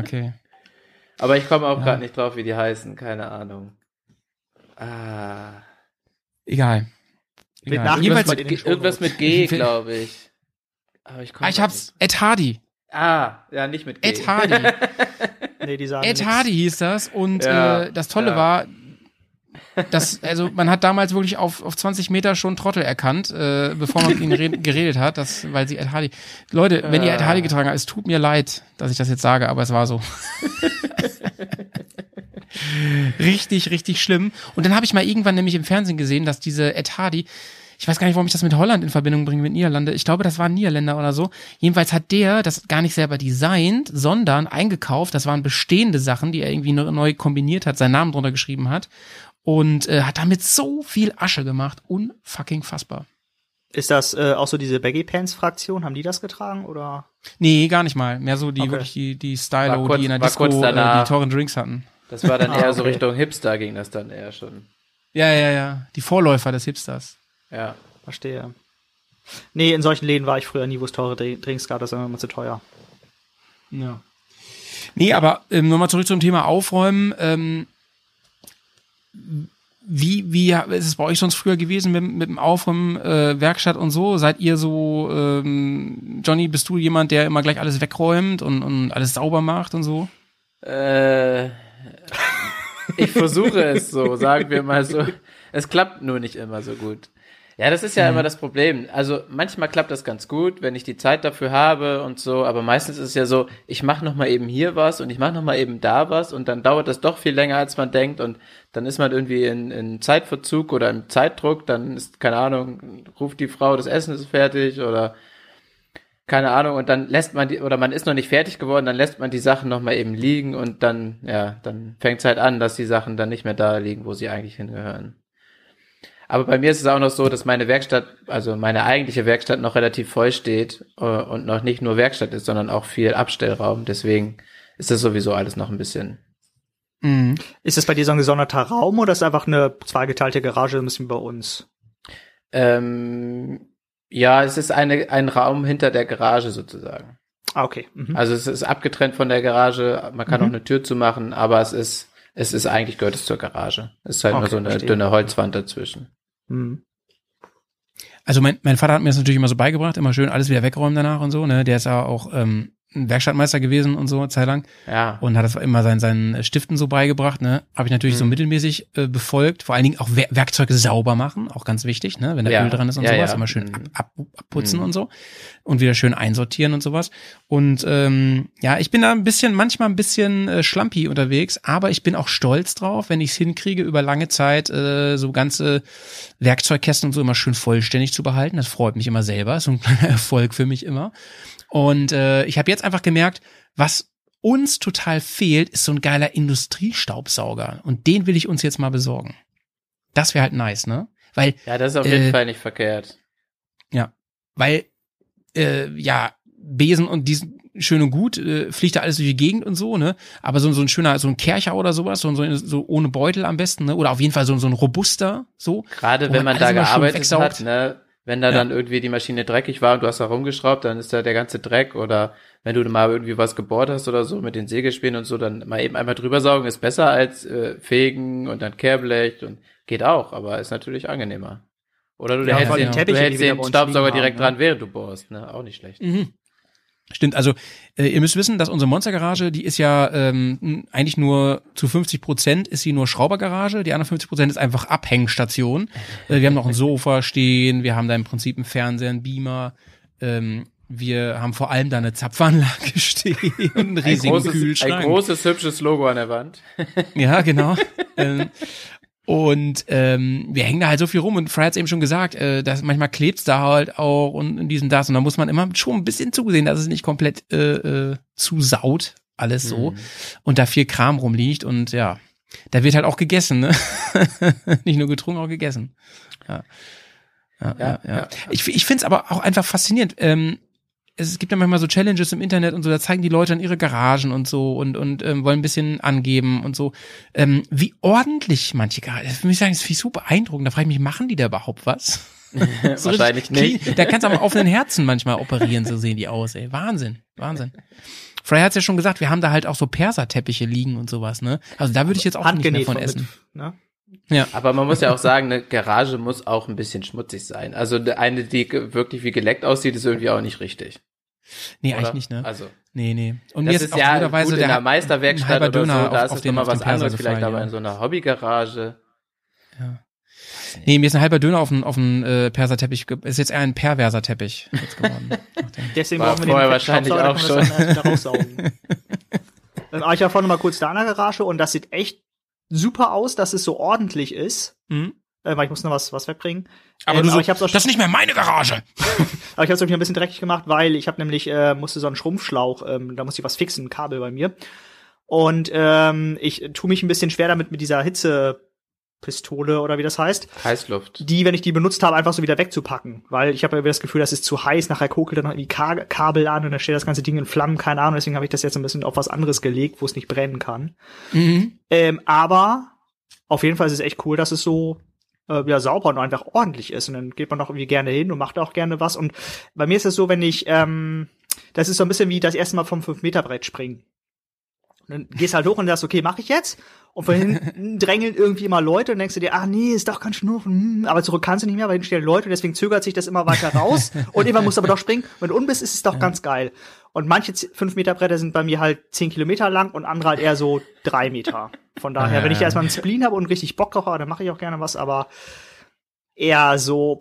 A: okay.
D: Aber ich komme auch
A: Ja.
D: gerade nicht drauf, wie die heißen, keine Ahnung. Ah.
A: Egal. Egal. Jedenfalls,
D: Mit irgendwas mit G, glaube ich. Aber ich komme
A: ah, ich hab's. Ed Hardy.
D: Ah, ja, nicht mit G.
A: Ed Hardy.
E: Nee, die sagen
A: Ed
E: nix.
A: Hardy hieß das und
D: Ja,
A: äh, das Tolle
D: ja.
A: war, dass, also man hat damals wirklich auf, auf 20 Meter schon Trottel erkannt, äh, bevor man mit ihnen red- geredet hat, das, weil sie Ed Hardy. Leute, wenn ihr Ed Hardy getragen habt, es tut mir leid, dass ich das jetzt sage, aber es war so. richtig, richtig schlimm. Und dann habe ich mal irgendwann nämlich im Fernsehen gesehen, dass diese Ed Hardy, ich weiß gar nicht, warum ich das mit Holland in Verbindung bringe, mit Niederlande. Ich glaube, das war ein Niederländer oder so. Jedenfalls hat der das gar nicht selber designt, sondern eingekauft. Das waren bestehende Sachen, die er irgendwie neu kombiniert hat, seinen Namen drunter geschrieben hat. Und äh, hat damit so viel Asche gemacht. Unfucking fassbar.
E: Ist das äh, auch so diese Baggy Pants Fraktion? Haben die das getragen oder?
A: Nee, gar nicht mal. Mehr so die
E: Okay.
A: wirklich die, die
D: War
A: Stylo,
D: kurz-
A: die in der
D: war
A: Disco
D: kurz
A: äh,
D: danach.
A: die teuren Drinks hatten.
D: Das war dann
E: Ah,
D: eher so. Richtung Hipster ging das dann eher schon.
A: Ja, ja, ja. Die Vorläufer des Hipsters.
D: Ja.
E: Verstehe. Nee, in solchen Läden war ich früher nie, wo es teure Dr- Drinks gab, das ist immer zu teuer.
A: Ja. Nee, aber ähm, nochmal zurück zum Thema Aufräumen. Ähm, wie, wie ist es bei euch sonst früher gewesen mit, mit dem Aufräumen, äh, Werkstatt und so? Seid ihr so, ähm, Johnny, bist du jemand, der immer gleich alles wegräumt und, und alles sauber macht und so?
D: Äh, ich versuche es so, sagen wir mal so. Es klappt nur nicht immer so gut. Ja, das ist ja immer das Problem. Also manchmal klappt das ganz gut, wenn ich die Zeit dafür habe und so, aber meistens ist es ja so, ich mache noch mal eben hier was und ich mache noch mal eben da was und dann dauert das doch viel länger, als man denkt und dann ist man irgendwie in, in Zeitverzug oder im Zeitdruck, dann ist, keine Ahnung, ruft die Frau, das Essen ist fertig oder keine Ahnung, und dann lässt man die, oder man ist noch nicht fertig geworden, dann lässt man die Sachen noch mal eben liegen und dann, ja, dann fängt es halt an, dass die Sachen dann nicht mehr da liegen, wo sie eigentlich hingehören. Aber bei mir ist es auch noch so, dass meine Werkstatt, also meine eigentliche Werkstatt noch relativ voll steht äh, und noch nicht nur Werkstatt ist, sondern auch viel Abstellraum. Deswegen ist das sowieso alles noch ein bisschen.
A: Mhm.
E: Ist das bei dir so ein gesonderter Raum oder ist das einfach eine zweigeteilte Garage, ein bisschen bei uns?
D: Ähm, ja, es ist eine, ein Raum hinter der Garage sozusagen.
E: Ah, okay. Mhm.
D: Also es ist abgetrennt von der Garage. Man kann
E: Mhm.
D: auch eine Tür zumachen, aber es ist, es ist eigentlich gehört es zur Garage. Es ist halt nur
E: Okay,
D: so eine
E: verstehe.
D: dünne Holzwand dazwischen.
E: Mhm.
A: Also mein, mein Vater hat mir das natürlich immer so beigebracht, immer schön alles wieder wegräumen danach und so, ne? Der ist ja auch ähm, Werkstattmeister gewesen und so, eine Zeit lang.
D: Ja.
A: und hat das immer seinen, seinen Stiften so beigebracht, ne? Habe ich natürlich so
D: Mhm.
A: mittelmäßig äh, befolgt. Vor allen Dingen auch Wer Werkzeuge sauber machen, auch ganz wichtig, ne? Wenn da
D: Ja.
A: Öl dran ist und
D: Ja,
A: sowas,
D: ja.
A: immer schön ab, ab, abputzen
D: Mhm.
A: und so. Und wieder schön einsortieren und sowas. Und ähm, ja, ich bin da ein bisschen, manchmal ein bisschen äh, schlampi unterwegs, aber ich bin auch stolz drauf, wenn ich es hinkriege, über lange Zeit äh, so ganze Werkzeugkästen und so immer schön vollständig zu behalten. Das freut mich immer selber. Ist so ein kleiner Erfolg für mich immer. Und äh, ich habe jetzt einfach gemerkt, was uns total fehlt, ist so ein geiler Industriestaubsauger. Und den will ich uns jetzt mal besorgen. Das wäre halt nice, ne? Weil,
D: Ja, das ist auf
A: Äh,
D: jeden Fall nicht verkehrt.
A: weil, äh, ja, Besen und diesen schön und gut, äh, fliegt da alles durch die Gegend und so, ne? Aber so, so ein schöner, so ein Kercher oder sowas, so, so, so ohne Beutel am besten, ne? Oder auf jeden Fall so, so ein robuster, so.
D: Gerade wenn
A: man
D: man da gearbeitet hat, ne, wenn da
A: Ja.
D: dann irgendwie die Maschine dreckig war und du hast da rumgeschraubt, dann ist da der ganze Dreck oder wenn du mal irgendwie was gebohrt hast oder so mit den Sägespänen und so, dann mal eben einmal drüber saugen ist besser als äh, fegen und dann Kehrblech und geht auch, aber ist natürlich angenehmer. Oder du
E: Ja,
D: hältst den,
A: die
D: du hältst den Staubsauger direkt
E: haben, ne?
D: dran, während du bohrst, ne, auch nicht schlecht.
A: Mhm. Stimmt, also äh, ihr müsst wissen, dass unsere Monstergarage, die ist ja ähm, eigentlich nur zu 50 Prozent ist sie nur Schraubergarage, die anderen 50 Prozent ist einfach Abhängstation. Äh, wir haben noch ein Sofa stehen, wir haben da im Prinzip einen Fernseher, einen Beamer, ähm, wir haben vor allem da eine Zapfanlage stehen und einen
D: Ein
A: riesigen
D: großes,
A: Kühlschrank.
D: ein großes, hübsches Logo an der Wand.
A: Ja, genau. ähm, und ähm, wir hängen da halt so viel rum und Fry hat's eben schon gesagt, äh, dass manchmal klebt's da halt auch und in diesem das und da muss man immer schon ein bisschen zusehen, dass es nicht komplett äh, äh, zusaut, alles so
D: Mhm.
A: und da viel Kram rumliegt und ja, da wird halt auch gegessen, ne? nicht nur getrunken, auch gegessen. Ja. Ja, ja,
D: Ja,
A: ja.
D: ja.
A: Ich, ich finde es aber auch einfach faszinierend. Ähm, es gibt ja manchmal so Challenges im Internet und so, da zeigen die Leute dann ihre Garagen und so und, und ähm, wollen ein bisschen angeben und so. Ähm, wie ordentlich manche Garagen, das will ich sagen, das finde ich so beeindruckend. Da frage ich mich, machen die da überhaupt was? So
D: Wahrscheinlich nicht.
A: clean. Da kannst du am offenen Herzen manchmal operieren, so sehen die aus, ey. Wahnsinn, Wahnsinn. Frey hat's ja schon gesagt, wir haben da halt auch so Perserteppiche liegen und sowas, ne? Also da würde ich jetzt auch nicht mehr von essen.
E: Mit, ne?
D: Aber man muss ja auch sagen, eine Garage muss auch ein bisschen schmutzig sein. Also eine, die wirklich wie geleckt aussieht, ist irgendwie auch nicht richtig.
A: Nee,
D: oder?
A: eigentlich nicht, ne?
D: Also,
A: Nee, nee. Und
D: das
A: mir ist,
D: ist ja gut in
A: der
D: Meisterwerkstatt
A: halber
D: oder so,
A: Döner
D: da
A: auf-
D: ist es
A: den-
D: nochmal
A: den
D: was anderes,
A: Perser
D: vielleicht
A: gefallen,
D: aber
A: ja.
D: in so einer Hobbygarage.
A: Ja. Nee, mir ist ein halber Döner auf einen, auf einen äh, Perserteppich, ist jetzt eher ein perverser Teppich jetzt geworden.
E: Deswegen
D: War
E: brauchen wir
D: vorher
E: den
D: wahrscheinlich auch
E: dann können wir das dann raussaugen. ähm, aber ich noch mal kurz da in der Garage und das sieht echt super aus, dass es so ordentlich ist.
A: Mhm.
E: Äh, weil ich muss noch was, was wegbringen.
A: Aber
E: Ähm,
A: du so,
E: ich hab's auch
A: das ist nicht mehr meine Garage.
E: Aber ich habe es ein bisschen dreckig gemacht, weil ich habe nämlich äh, musste so einen Schrumpfschlauch, ähm, da musste ich was fixen, ein Kabel bei mir. Und ähm, ich tue mich ein bisschen schwer damit mit dieser Hitzepistole oder wie das heißt,
D: Heißluft.
E: die, wenn ich die benutzt habe, einfach so wieder wegzupacken, weil ich habe ja das Gefühl, das ist zu heiß, nachher kokelt dann noch irgendwie Ka Kabel an und dann steht das ganze Ding in Flammen, keine Ahnung, deswegen habe ich das jetzt ein bisschen auf was anderes gelegt, wo es nicht brennen kann.
A: Mhm.
E: Ähm, aber auf jeden Fall ist es echt cool, dass es so äh, ja, sauber und einfach ordentlich ist. Und dann geht man auch irgendwie gerne hin und macht auch gerne was. Und bei mir ist es so, wenn ich, ähm, das ist so ein bisschen wie das erste Mal vom 5-Meter-Brett springen. Und dann gehst halt hoch und sagst, okay, mache ich jetzt. Und von hinten drängeln irgendwie immer Leute und denkst du dir, ach nee, ist doch ganz schnurfen. Hm, aber zurück kannst du nicht mehr, weil hinten stehen Leute und deswegen zögert sich das immer weiter raus. und irgendwann musst du aber doch springen. Wenn du unten bist, ist es doch ganz geil. Und manche 5-Meter-Bretter sind bei mir halt 10 Kilometer lang und andere halt eher so 3 Meter. Von daher, wenn ich erstmal einen Spleen habe und richtig Bock drauf habe, dann mache ich auch gerne was, aber eher so,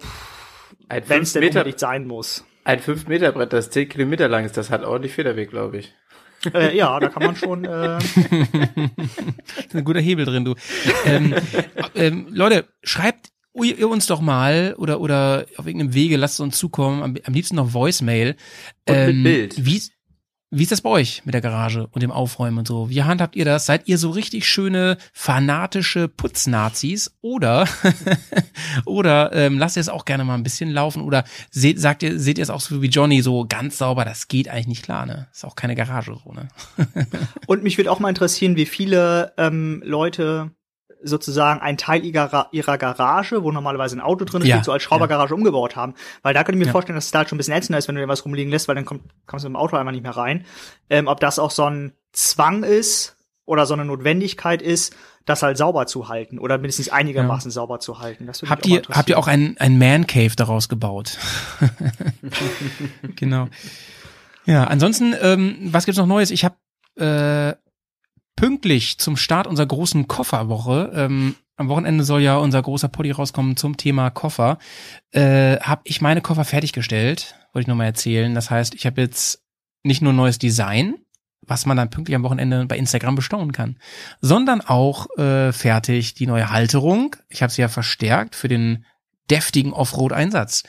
D: Ein
E: wenn es
D: 5
E: denn
D: Meter,
E: unbedingt sein muss.
D: ein 5 Meter Brett, das 10 Kilometer lang ist, das hat ordentlich Federweg, glaube ich.
E: Äh, ja, da kann man schon, äh,
A: ist ein guter Hebel drin, du. ähm, ähm, Leute, schreibt ihr uns doch mal oder oder auf irgendeinem Wege lasst es uns zukommen, am, am liebsten noch Voicemail.
D: Und mit Bild.
A: Wie, wie ist das bei euch mit der Garage und dem Aufräumen und so? Wie handhabt ihr das? Seid ihr so richtig schöne fanatische Putznazis oder oder ähm, lasst ihr es auch gerne mal ein bisschen laufen oder seht sagt ihr seht ihr es auch so wie Johnny so ganz sauber? Das geht eigentlich nicht klar, ne? Ist auch keine Garage so, ne?
E: Und mich würde auch mal interessieren, wie viele ähm, Leute sozusagen einen Teil ihrer, ihrer Garage, wo normalerweise ein Auto drin
A: Ja,
E: steht, so als Schraubergarage umgebaut haben. Weil da könnte ich mir
A: Ja.
E: vorstellen, dass es da halt schon ein bisschen ätzender ist, wenn du dir was rumliegen lässt, weil dann kommt, kommst du im Auto einfach nicht mehr rein. Ähm, ob das auch so ein Zwang ist oder so eine Notwendigkeit ist, das halt sauber zu halten oder mindestens einigermaßen sauber zu halten. Das
A: Habt ihr, habt ihr auch ein, ein Man Cave daraus gebaut? genau. Ja, ansonsten, ähm, was gibt's noch Neues? Ich habe äh, pünktlich zum Start unserer großen Kofferwoche, ähm, am Wochenende soll ja unser großer Poddy rauskommen zum Thema Koffer, äh, habe ich meine Koffer fertiggestellt, wollte ich nochmal erzählen. Das heißt, ich habe jetzt nicht nur neues Design, was man dann pünktlich am Wochenende bei Instagram bestaunen kann, sondern auch äh, fertig die neue Halterung. Ich habe sie ja verstärkt für den deftigen Offroad-Einsatz.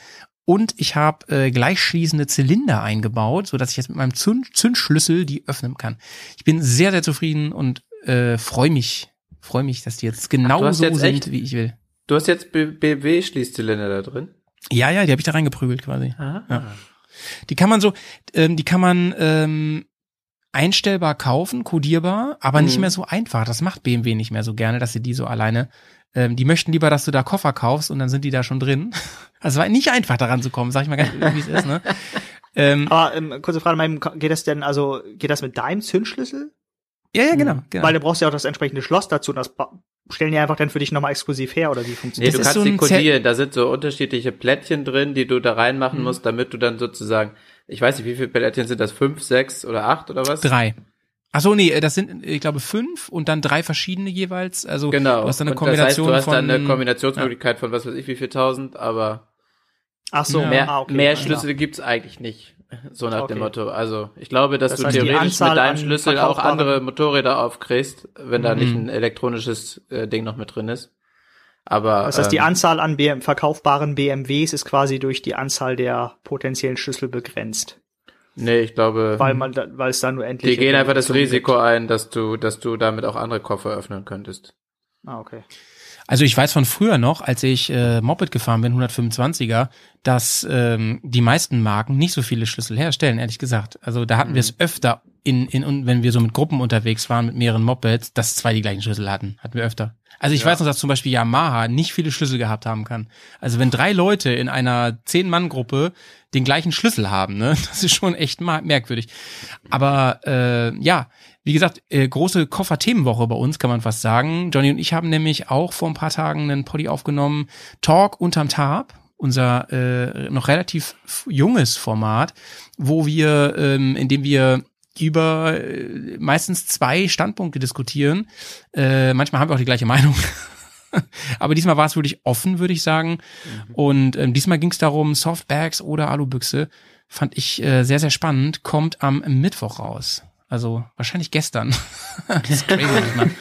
A: Und ich habe äh, gleichschließende Zylinder eingebaut, so dass ich jetzt mit meinem Zünd Zündschlüssel die öffnen kann. Ich bin sehr, sehr zufrieden und äh, freue mich, freue mich, dass die jetzt genau so sind,
D: echt?
A: wie ich will.
D: Du hast jetzt BW-Schließzylinder da drin?
A: Ja, ja, die habe ich da reingeprügelt quasi.
D: Aha.
A: Ja. Die kann man so, ähm, die kann man ähm, einstellbar kaufen, kodierbar, aber nicht
D: Mhm.
A: mehr so einfach. Das macht BMW nicht mehr so gerne, dass sie die so alleine. Ähm, die möchten lieber, dass du da Koffer kaufst und dann sind die da schon drin. Also es war nicht einfach daran zu kommen, sag ich mal ganz ehrlich, wie es ist, ne? Ähm,
E: Aber ähm, kurze Frage, mein, geht das denn, also geht das mit deinem Zündschlüssel?
A: ja, ja, genau. genau.
E: Weil du brauchst ja auch das entsprechende Schloss dazu und das stellen die einfach dann für dich nochmal exklusiv her oder wie
D: Nee,
E: funktioniert
D: du
A: ist
E: das?
D: kannst
A: so
D: die kodieren. Da sind so unterschiedliche Plättchen drin, die du da reinmachen musst, damit du dann sozusagen ich weiß nicht, wie viele Plättchen sind das? Fünf, sechs oder acht oder was?
A: Drei. Ach so, nee, das sind, ich glaube, fünf und dann drei verschiedene jeweils. Also
D: Genau.
A: du hast dann eine
D: Und das heißt,
A: Kombination
D: du hast
A: von.
D: dann eine Kombinationsmöglichkeit von was weiß ich wie viel tausend, aber
E: Ach so,
A: Ja.
D: mehr,
E: ah, okay,
D: mehr
E: alles klar.
D: Schlüssel gibt's eigentlich nicht. So nach dem
E: Okay.
D: Motto. Also ich glaube, dass
E: Das
D: du
E: heißt, die
D: theoretisch
E: Anzahl
D: mit deinem
E: an
D: Schlüssel auch andere Motorräder aufkriegst, wenn da
A: Mhm.
D: nicht ein elektronisches äh, Ding noch mit drin ist. Aber
E: Das heißt, die
D: ähm,
E: Anzahl an BM verkaufbaren BMWs ist quasi durch die Anzahl der potenziellen Schlüssel begrenzt.
D: nee, ich glaube,
E: Weil man, da, weil es da nur endlich.
D: die gehen einfach das Risiko ein, dass du, dass du damit auch andere Koffer öffnen könntest.
E: Ah, okay.
A: Also ich weiß von früher noch, als ich äh, Moped gefahren bin, 125er, dass ähm, die meisten Marken nicht so viele Schlüssel herstellen, ehrlich gesagt. Also da hatten wir es öfter in, in, und wenn wir so mit Gruppen unterwegs waren, mit mehreren Mopeds, dass zwei die gleichen Schlüssel hatten. Hatten wir öfter. Also ich
D: Ja.
A: weiß noch, dass zum Beispiel Yamaha nicht viele Schlüssel gehabt haben kann. Also wenn drei Leute in einer Zehn-Mann-Gruppe den gleichen Schlüssel haben, ne, das ist schon echt merkwürdig. Aber äh, ja, wie gesagt, äh, große Koffer-Themenwoche bei uns, kann man fast sagen. Johnny und ich haben nämlich auch vor ein paar Tagen einen Poddy aufgenommen. Talk unterm Tarp, unser äh, noch relativ junges Format, wo wir, ähm, in dem wir über äh, meistens zwei Standpunkte diskutieren. Äh, manchmal haben wir auch die gleiche Meinung. Aber diesmal war es wirklich offen, würde ich sagen. Und ähm, diesmal ging es darum, Softbags oder Alubüchse. Fand ich äh, sehr, sehr spannend. Kommt am Mittwoch raus. Also wahrscheinlich gestern. das ist crazy. manchmal.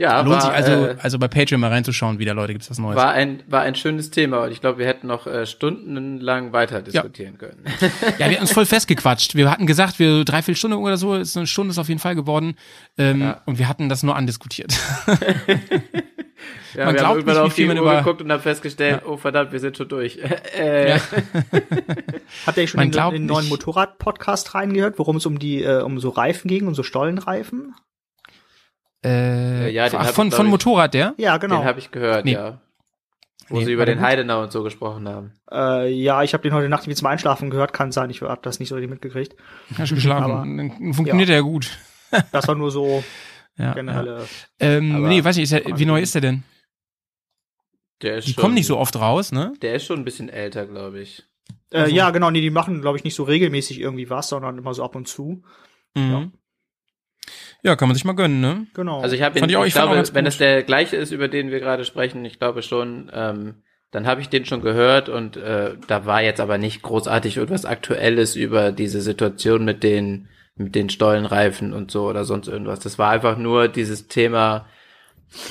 D: Ja,
A: Lohnt
D: war,
A: sich also,
D: äh,
A: also bei Patreon mal reinzuschauen, wieder Leute, gibt's was Neues.
D: war ein, war ein schönes Thema und ich glaube, wir hätten noch äh, stundenlang weiter diskutieren können.
A: Ja, wir hatten uns voll festgequatscht. Wir hatten gesagt, wir dreiviertel Stunde oder so, ist eine Stunde ist auf jeden Fall geworden. Ähm,
D: Ja.
A: Und wir hatten das nur andiskutiert.
D: Ja,
A: Man
D: wir
A: glaubt
D: haben
A: nicht,
D: auf die
A: viel man
D: Uhr
A: über-
D: geguckt und haben festgestellt, oh verdammt, wir sind schon durch. äh,
A: Ja.
E: Habt ihr schon
A: Man
E: in, in den neuen. Motorrad-Podcast reingehört, worum es um die, äh, um so Reifen ging, um so Stollenreifen?
A: Äh,
D: Ja, den
A: ach,
D: hab ich,
A: von, von. Motorrad, der?
E: Ja, genau.
D: Den habe ich gehört,
A: Nee.
D: ja. Wo
A: Nee,
D: sie über den? Heidenau und so gesprochen haben.
E: Äh, ja, ich habe den heute Nacht wie zum Einschlafen gehört, kann sein, ich habe das nicht so richtig mitgekriegt.
A: Hast du geschlafen?
E: Aber-
A: Dann Funktioniert ja. ja gut.
E: Das war nur so
A: Ja, ja.
E: generelle.
A: Ähm,
D: Aber-
A: nee, weiß nicht, ist der, wie neu ist der denn?
D: Der ist
A: Die
D: schon,
A: kommen nicht so oft raus, ne?
D: Der ist schon ein bisschen älter, glaube ich.
E: Äh,
A: Also-
E: Ja, genau, nee, die machen, glaube ich, nicht so regelmäßig irgendwie was, sondern immer so ab und zu.
A: Mhm. Ja, kann man sich mal gönnen, ne?
E: Genau.
D: Also ich habe ihn,
A: Fand
D: ich,
A: ich
D: glaube, wenn es der gleiche ist, über den wir gerade sprechen, ich glaube schon, ähm, dann habe ich den schon gehört und äh, da war jetzt aber nicht großartig irgendwas Aktuelles über diese Situation mit den mit den Stollenreifen und so oder sonst irgendwas. Das war einfach nur dieses Thema,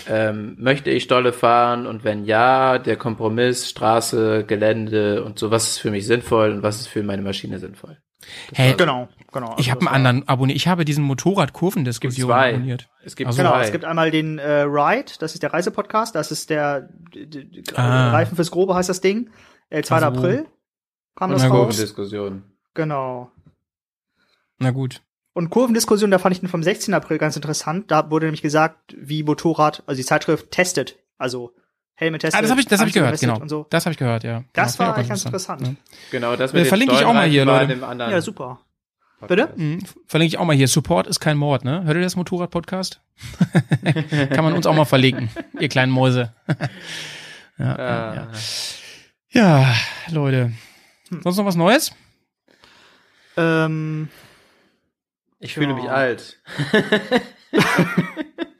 D: ähm, möchte ich Stolle fahren und wenn ja, der Kompromiss, Straße, Gelände und so, was ist für mich sinnvoll und was ist für meine Maschine sinnvoll.
A: Hey,
E: genau, genau.
A: ich
E: Also
A: habe einen
E: war-
A: anderen abonniert. Ich habe diesen Motorrad-Kurvendiskussion abonniert.
D: Es gibt
A: Also-
E: Genau,
D: zwei.
E: es gibt einmal den äh, Ride, das ist der Reisepodcast, das ist der
A: Ah.
E: Reifen fürs Grobe heißt das Ding. Äh, 2.
A: Also-
E: April kam das raus.
D: Diskussion.
E: Genau.
A: Na gut.
E: Und Kurvendiskussion, da fand ich den vom 16. April ganz interessant. Da wurde nämlich gesagt, wie Motorrad, also die Zeitschrift testet, also Helme testet.
A: Ah, das habe ich, das habe ich gehört, genau.
E: so.
A: Das habe ich gehört, ja.
E: Das
A: genau,
E: war
A: fand
E: echt
A: ich auch
E: ganz interessant.
D: Genau, das mit
A: verlinke ich auch mal hier, Leute.
E: Ja, super.
D: Podcast.
E: Bitte?
A: Mhm. Verlinke ich auch mal hier. Support ist kein Mord, ne? Hört ihr das Motorrad-Podcast? Kann man uns auch mal verlinken, ihr kleinen Mäuse. ja, ja, ja.
D: Ah.
A: ja, Leute. Sonst noch was Neues?
E: Ähm,
D: Ich fühle
E: Ja.
D: mich alt.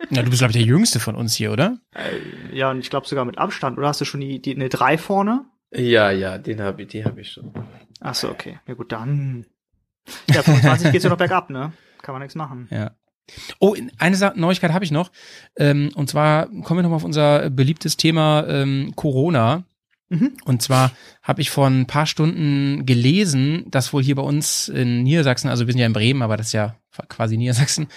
A: Ja, du bist, glaube ich, der Jüngste von uns hier, oder?
E: ja, und ich glaube sogar mit Abstand. Oder hast du schon die, die eine 3 vorne?
D: Ja, ja, den habe ich, die habe ich schon.
E: Ach so, okay. Ja gut, dann. Ja, 25 geht's ja noch bergab, ne? Kann man nichts machen.
A: Ja. Oh, eine Neuigkeit habe ich noch. Ähm, und zwar kommen wir nochmal auf unser beliebtes Thema ähm, Corona.
E: Mhm.
A: Und zwar habe ich vor ein paar Stunden gelesen, dass wohl hier bei uns in Niedersachsen, also wir sind ja in Bremen, aber das ist ja quasi Niedersachsen,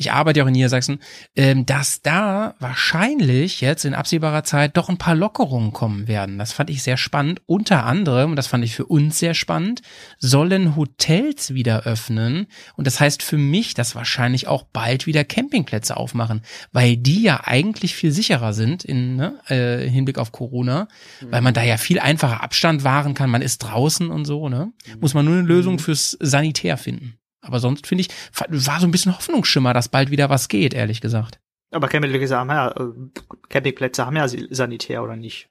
A: ich arbeite ja auch in Niedersachsen, ähm, dass da wahrscheinlich jetzt in absehbarer Zeit doch ein paar Lockerungen kommen werden. Das fand ich sehr spannend. Unter anderem, und das fand ich für uns sehr spannend, sollen Hotels wieder öffnen. Und das heißt für mich, dass wahrscheinlich auch bald wieder Campingplätze aufmachen, weil die ja eigentlich viel sicherer sind in ne, äh, Hinblick auf Corona, weil man da ja viel einfacher Abstand wahren kann. Man ist draußen und so, ne? Muss man nur eine Lösung fürs Sanitär finden. Aber sonst finde ich, war so ein bisschen Hoffnungsschimmer, dass bald wieder was geht, ehrlich gesagt.
E: Aber Campingplätze haben ja, äh, Campingplätze haben ja Sanitär oder nicht?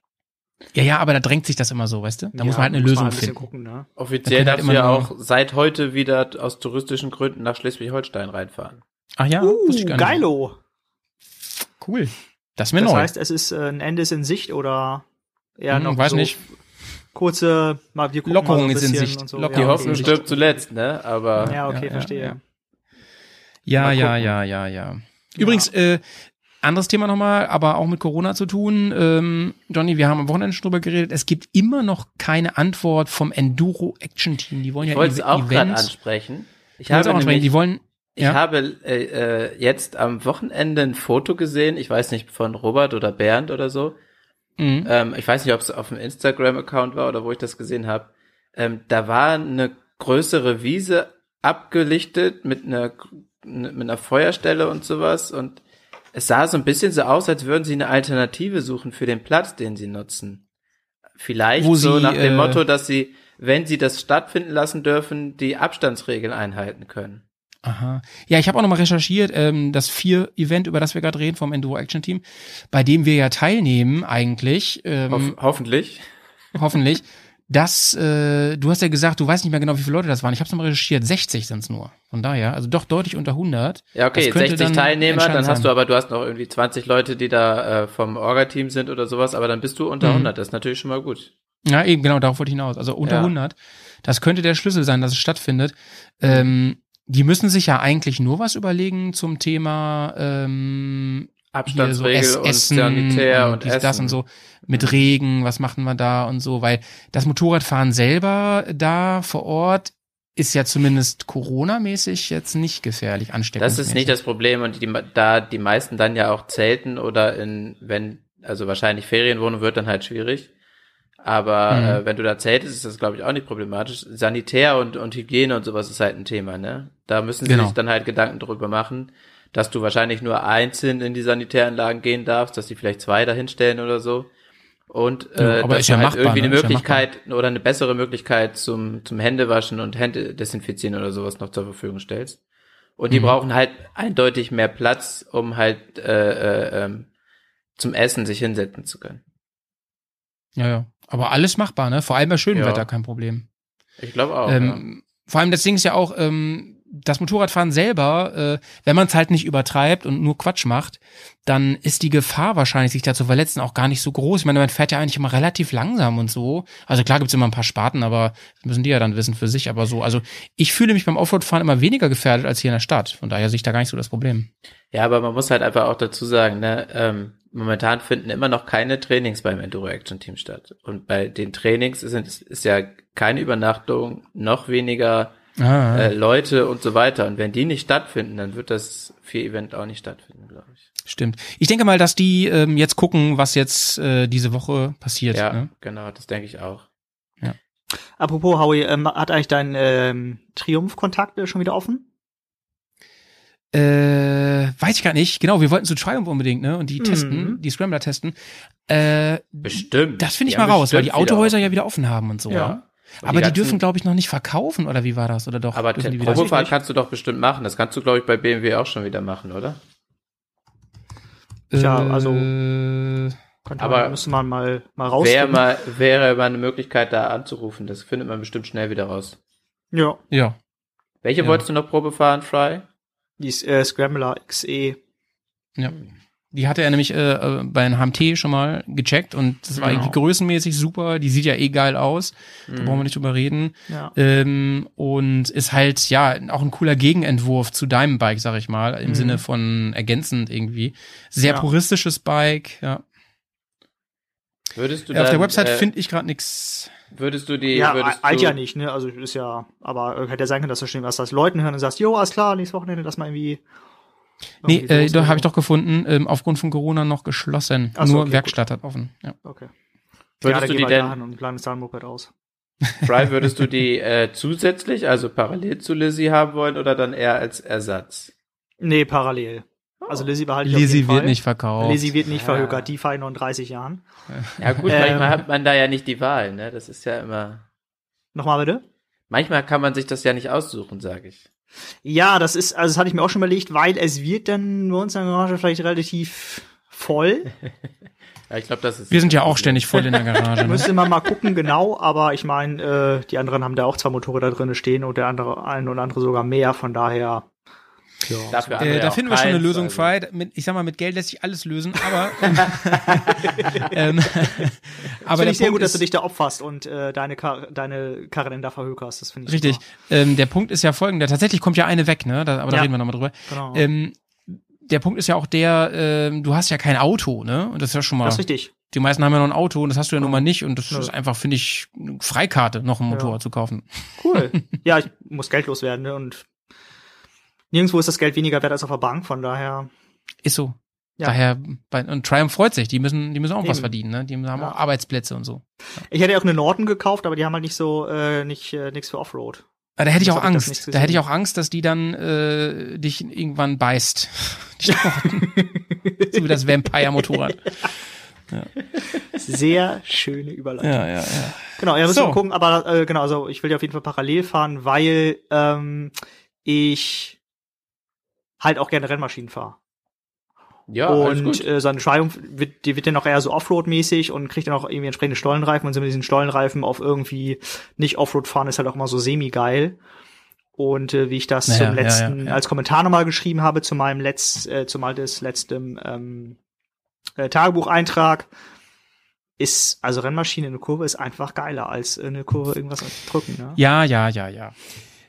A: Ja, ja, aber da drängt sich das immer so, weißt du? Da muss man halt eine Lösung
E: ein bisschen
A: finden.
E: Gucken, ne?
D: Offiziell
A: Da können
D: darfst
A: halt
D: ja auch seit heute wieder aus touristischen Gründen nach Schleswig-Holstein reinfahren.
A: Ach ja, wusste ich
E: Uh,
A: gar nicht.
E: geilo.
A: Cool. Das ist mir
E: Das
A: neu.
E: heißt, es ist äh, ein Ende ist in Sicht oder eher
A: Hm,
E: noch
A: weiß
E: so
A: nicht.
E: Kurze, mal wir gucken
A: Lockerung
E: mal so ein
A: ist in Sicht.
E: und so.
A: Lockerung
D: Die
E: ja,
D: Hoffnung
E: okay.
D: stirbt zuletzt, ne? Aber
E: Ja, okay,
A: Ja, ja,
E: verstehe.
A: ja. Ja, ja, ja, ja, ja. Übrigens, äh, anderes Thema nochmal, aber auch mit Corona zu tun. Ähm, Johnny, wir haben am Wochenende schon drüber geredet. Es gibt immer noch keine Antwort vom Enduro Action Team. Die wollen
D: ich
A: ja
D: wollte es auch gerade ansprechen. Ich
A: Ich
D: habe
A: auch ansprechen.
D: nämlich,
A: Die wollen,
D: ich
A: ja.
D: habe äh, äh, jetzt am Wochenende ein Foto gesehen, ich weiß nicht, von Robert oder Bernd oder so.
A: Mhm.
D: Ähm, ich weiß nicht, ob es auf dem Instagram-Account war oder wo ich das gesehen habe. Ähm, da war eine größere Wiese abgelichtet mit einer mit einer Feuerstelle und sowas und es sah so ein bisschen so aus, als würden sie eine Alternative suchen für den Platz, den sie nutzen. Vielleicht
A: Wo
D: so
A: sie,
D: nach dem
A: äh,
D: Motto, dass sie, wenn sie das stattfinden lassen dürfen, die Abstandsregeln einhalten können.
A: Aha. Ja, ich habe auch nochmal recherchiert, ähm, das vier-Event, über das wir gerade reden, vom Enduro Action Team, bei dem wir ja teilnehmen eigentlich, ähm,
D: Hoff hoffentlich.
A: hoffentlich. Das, äh, du hast ja gesagt, du weißt nicht mehr genau, wie viele Leute das waren. Ich habe nochmal recherchiert, 60 sind's nur. Von daher, also doch deutlich unter 100.
D: Ja, okay,
A: Das könnte
D: 60
A: dann
D: Teilnehmer, dann hast
A: sein.
D: du aber, du hast noch irgendwie 20 Leute, die da äh, vom Orga-Team sind oder sowas, aber dann bist du unter
A: Mhm.
D: 100, das ist natürlich schon mal gut.
A: Ja, eben, genau, darauf wollte ich hinaus. Also unter
D: Ja.
A: 100. Das könnte der Schlüssel sein, dass es stattfindet. Ähm, die müssen sich ja eigentlich nur was überlegen zum Thema ähm, hier so
D: Abstandsregel
A: Ess-
D: und
A: Essen
D: Sanitär und,
A: dies,
D: Essen.
A: das und so. Mit Regen, was machen wir da und so, weil das Motorradfahren selber da vor Ort ist ja zumindest Corona-mäßig jetzt nicht gefährlich ansteckend.
D: Das ist nicht das Problem und die, da die meisten dann ja auch zelten oder in, wenn, also wahrscheinlich Ferienwohnung wird dann halt schwierig. Aber
A: Mhm.
D: äh, wenn du da zeltest, ist das glaube ich auch nicht problematisch. Sanitär und, und Hygiene und sowas ist halt ein Thema, ne? Da müssen sie
A: Genau.
D: sich dann halt Gedanken drüber machen, dass du wahrscheinlich nur einzeln in die Sanitäranlagen gehen darfst, dass die vielleicht zwei dahinstellen oder so. Und
A: Ja,
D: äh,
A: aber
D: dass
A: ja
D: halt
A: machbar,
D: irgendwie
A: ne?
D: eine
A: ja
D: Möglichkeit oder eine bessere Möglichkeit zum, zum Händewaschen und Hände desinfizieren oder sowas noch zur Verfügung stellst. Und die
A: Mhm.
D: brauchen halt eindeutig mehr Platz, um halt äh, äh, ähm, zum Essen sich hinsetzen zu können.
A: Ja, ja. Aber alles machbar, ne? Vor allem bei schönem
D: Ja.
A: Wetter kein Problem.
D: Ich glaube auch.
A: ähm, Vor allem das Ding ist ja auch, ähm, das Motorradfahren selber, äh, wenn man es halt nicht übertreibt und nur Quatsch macht, dann ist die Gefahr wahrscheinlich, sich da zu verletzen, auch gar nicht so groß. Ich meine, man fährt ja eigentlich immer relativ langsam und so. Also klar gibt's immer ein paar Sparten, aber das müssen die ja dann wissen für sich. Aber so, also ich fühle mich beim Offroad-Fahren immer weniger gefährdet als hier in der Stadt. Von daher sehe ich da gar nicht so das Problem.
D: ja. ja, aber man muss halt einfach auch dazu sagen, ne, ähm, momentan finden immer noch keine Trainings beim Enduro Action Team statt. Und bei den Trainings ist, ist ja keine Übernachtung, noch weniger
A: Ah,
D: äh, Leute und so weiter. Und wenn die nicht stattfinden, dann wird das Vier-Event auch nicht stattfinden, glaube ich.
A: stimmt. Ich denke mal, dass die ähm, jetzt gucken, was jetzt äh, diese Woche passiert.
D: Ja,
A: Ne?
D: genau, das denke ich auch.
E: Apropos, Howie, ähm, hat eigentlich dein ähm, Triumph-Kontakt äh, schon wieder offen?
A: Äh, weiß ich gar nicht. Genau, wir wollten zu Triumph unbedingt, ne? Und die
E: Mhm.
A: testen, die Scrambler testen. Äh,
D: Bestimmt.
A: das finde ich
D: Die
A: mal raus, weil die
D: wieder
A: Autohäuser
D: offen.
A: ja wieder offen haben und so.
E: Ja.
A: Ja.
D: Und
A: Aber die,
D: ganzen-
A: dürfen, glaube ich, noch nicht verkaufen, oder wie war das? Oder doch?
D: Aber
A: die wieder?
D: Probefahrt kannst du doch bestimmt machen. Das kannst du, glaube ich, bei BMW auch schon wieder machen, oder?
E: Tja, also-
A: Äh,
E: Könnte
D: Aber
E: man, müsste man mal, mal
D: Wäre
E: rausfinden.
D: mal, wäre mal eine Möglichkeit, da anzurufen. Das findet man bestimmt schnell wieder raus.
E: Ja,
A: ja.
D: Welche
A: Ja.
D: wolltest du noch Probe fahren, Fry?
E: Die ist, äh, Scrambler XE.
A: Ja. Die hatte er nämlich äh, äh, bei einem HMT schon mal gecheckt und das war
E: Genau.
A: irgendwie größenmäßig super. Die sieht ja eh geil aus. Da
D: Mhm.
A: brauchen wir nicht drüber reden.
E: Ja.
A: Ähm, und ist halt, ja, auch ein cooler Gegenentwurf zu deinem Bike, sag ich mal, im
E: Mhm.
A: Sinne von ergänzend irgendwie. Sehr
E: Ja.
A: puristisches Bike, ja.
D: Würdest du
A: Ja, auf der Website
D: äh,
A: finde ich gerade nix.
D: Würdest du die,
E: Ja,
D: würdest
E: alt
D: du,
E: ja nicht, ne? Also ist ja, aber äh, hätte ja sein können, dass du stehen was das Leuten hören und sagst, jo, alles klar, nächstes Wochenende, dass man irgendwie.
A: Nee,
E: irgendwie
A: äh, da
E: oder
A: habe ich doch gefunden, ähm, aufgrund von Corona noch geschlossen.
E: Ach so,
A: Nur
E: okay,
A: Werkstatt hat offen. Ja.
E: Okay.
D: Würdest
E: ja,
D: du die denn-
E: und plan das Moped aus.
D: Fry, würdest du die äh, zusätzlich, also parallel zu Lizzie haben wollen oder dann eher als Ersatz?
E: Nee, parallel. Also Lizzie behalte ich auf
A: Lizzie
E: jeden
A: wird
E: Fall.
A: nicht verkauft.
E: Lizzie wird nicht
D: Ja.
E: verhökert, die fahre ich noch in 30 Jahren.
D: Ja gut,
E: Ähm.
D: manchmal hat man da ja nicht die Wahl, ne? Das ist ja immer.
E: Nochmal bitte?
D: Manchmal kann man sich das ja nicht aussuchen, sage ich.
E: Ja, das ist, also das hatte ich mir auch schon überlegt, weil es wird dann bei uns in der Garage vielleicht relativ voll.
D: Ja, ich glaube, das ist.
A: Wir sind ja auch ständig voll in der Garage. Ne?
E: Müsste man mal gucken, genau, aber ich meine, äh, die anderen haben da auch zwei Motorräder drinne stehen und der andere, ein oder andere sogar mehr, von daher. Ja.
D: Dafür
A: Äh, da finden wir schon eine Lösung
D: also.
A: frei. Mit, ich sag mal, mit Geld lässt sich alles lösen, aber ähm, aber
E: Finde
A: der
E: ich sehr
A: Punkt
E: gut, dass du
A: ist,
E: dich da opferst und äh, deine, Kar deine Karre dann da verhökerst. Das finde ich
A: richtig. Ähm, der Punkt ist ja folgender. Tatsächlich kommt ja eine weg, ne? Da, aber da
E: Ja.
A: reden wir nochmal drüber.
E: Genau.
A: Ähm, der Punkt ist ja auch der, ähm, du hast ja kein Auto, ne? Und das ist ja schon mal.
E: das ist richtig.
A: Die meisten haben ja noch ein Auto und das hast du ja nun
E: Genau.
A: mal nicht. Und das
E: Nö.
A: ist einfach, finde ich, eine Freikarte, noch ein
E: Ja.
A: Motorrad zu kaufen.
E: Cool. ja, ich muss Geld loswerden, ne? Und nirgendwo ist das Geld weniger wert als auf der Bank, von daher.
A: Ist so.
E: Ja.
A: Daher, bei, und Triumph freut sich, die müssen, die müssen auch was
E: Eben.
A: verdienen, ne? Die haben
E: Ja.
A: auch Arbeitsplätze und so.
E: Ich hätte ja auch eine Norton gekauft, aber die haben halt nicht so, äh, nicht, äh, nichts für Offroad.
A: Aber da hätte ich auch
E: hab ich
A: Angst. Da hätte ich auch Angst, dass die dann äh, dich irgendwann beißt. Die Norton. so wie das Vampire-Motorrad.
E: Sehr schöne Überleitung.
A: Ja, ja, ja.
E: Genau, ja, müssen
A: So.
E: wir gucken, aber äh, genau, also ich will ja auf jeden Fall parallel fahren, weil ähm, ich halt auch gerne Rennmaschinen fahre.
D: Ja, alles
E: und
D: gut.
E: äh, so eine Beschreibung wird, die wird dann auch eher so Offroad-mäßig und kriegt dann auch irgendwie entsprechende Stollenreifen und so mit diesen Stollenreifen auf irgendwie nicht Offroad fahren ist halt auch immer so semi-geil. Und äh, wie ich das
A: Naja,
E: zum
A: ja,
E: letzten,
A: ja, ja.
E: als Kommentar nochmal geschrieben habe zu meinem letzt, äh, zumal des letzten ähm, äh, Tagebucheintrag, ist, also Rennmaschine in der Kurve ist einfach geiler als in eine Kurve irgendwas drücken, ne?
A: Ja, ja, ja, ja.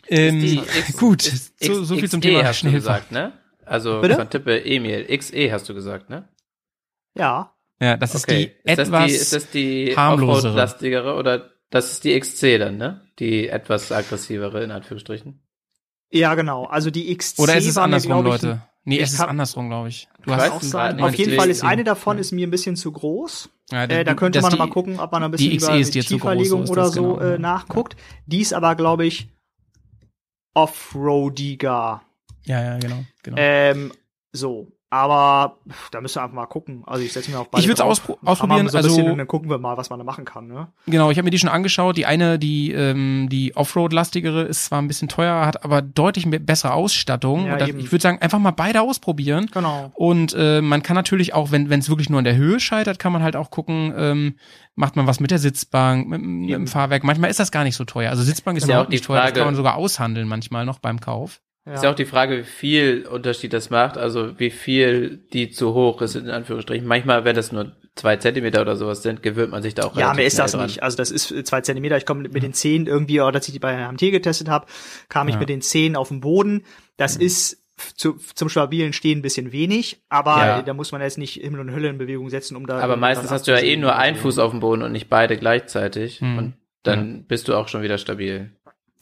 A: Ähm,
D: Ist die X-
A: gut,
D: ist
A: so, so viel zum
D: XE
A: Thema
D: hast du
A: Schnellfahren.
D: gesagt, ne? Also
E: Bitte?
D: von Tippe Emil. XE hast du gesagt, ne?
E: Ja.
A: Ja, das ist
D: Okay.
A: die
D: ist, das
A: etwas
D: die, ist das die
A: harmlosere.
D: Offroad-lastigere oder das ist die XC dann, ne? Die etwas aggressivere, in Anführungsstrichen.
E: Ja, genau. Also die XC
A: Oder ist es
E: war mir,
A: andersrum,
E: ich,
A: Leute? Nee, es ist andersrum, glaube ich. Du hast
E: auch sein. Auf jeden
D: die
E: Fall ist
A: XC.
E: eine davon
A: Ja.
E: ist mir ein bisschen zu groß.
A: Ja,
E: Äh, da
A: du-
E: könnte
A: das
E: man
A: die-
E: mal gucken, ob man ein bisschen
A: die XE
E: über
A: ist zu groß,
E: Tieferlegung
A: so ist
E: oder
A: das,
E: so
A: genau.
E: äh, nachguckt. Die ist aber, glaube ich, offroadiger.
A: Ja, ja, genau. genau.
E: Ähm, so. Aber da müsst ihr einfach mal gucken. Also ich setze mir auf beide
A: Ich auspro-
E: Fahr mal
A: ausprobieren,
E: So
A: also-
E: und dann gucken wir mal, was man da machen kann. Ne?
A: Genau, ich habe mir die schon angeschaut. Die eine, die ähm, die Offroad-lastigere, ist zwar ein bisschen teurer, hat aber deutlich mehr, bessere Ausstattung.
E: Ja,
A: und da,
E: eben.
A: ich würde sagen, einfach mal beide ausprobieren.
E: Genau.
A: Und äh, man kann natürlich auch, wenn es wirklich nur an der Höhe scheitert, kann man halt auch gucken, ähm, macht man was mit der Sitzbank, mit, mit dem Fahrwerk. Manchmal ist das gar nicht so teuer. Also Sitzbank ist
D: Ist ja
A: überhaupt
D: auch
A: nicht teuer, das kann man sogar aushandeln manchmal noch beim Kauf.
E: Ja.
D: Ist ja auch die Frage, wie viel Unterschied das macht, also wie viel die zu hoch ist, in Anführungsstrichen. Manchmal, wenn das nur zwei Zentimeter oder sowas sind, gewöhnt man sich da auch
E: Ja, mehr ist das
D: dran.
E: nicht. Also das ist äh, zwei Zentimeter. Ich komme mit, mit den Zehen irgendwie, oder als ich die bei HMT getestet habe, kam ich
A: Ja.
E: mit den Zehen auf den Boden. Das ist f- zu, zum stabilen Stehen ein bisschen wenig, aber
D: Ja.
E: da muss man jetzt nicht Himmel und Hölle in Bewegung setzen, um da.
D: Aber meistens hast du ja eh nur einen Fuß auf dem Boden und nicht beide gleichzeitig.
A: Hm.
D: Und dann bist du auch schon wieder stabil.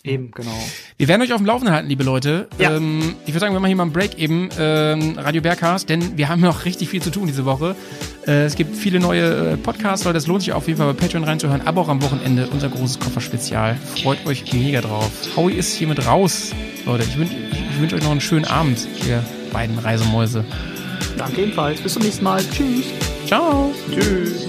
E: Eben, genau.
A: Wir werden euch auf dem Laufenden halten, liebe Leute.
E: Ja.
A: Ähm, ich würde sagen, wir machen hier mal einen Break eben, ähm, Radio Bergcast, denn wir haben noch richtig viel zu tun diese Woche. Äh, es gibt viele neue äh, Podcasts, Leute, das lohnt sich auf jeden Fall bei Patreon reinzuhören, aber auch am Wochenende unser großes Kofferspezial. Freut euch mega drauf. Howie ist hiermit raus, Leute. Ich wünsche ich wünsch euch noch einen schönen Abend, ihr beiden Reisemäuse.
E: Danke ebenfalls. Bis zum nächsten Mal. Tschüss.
A: Ciao.
E: Tschüss.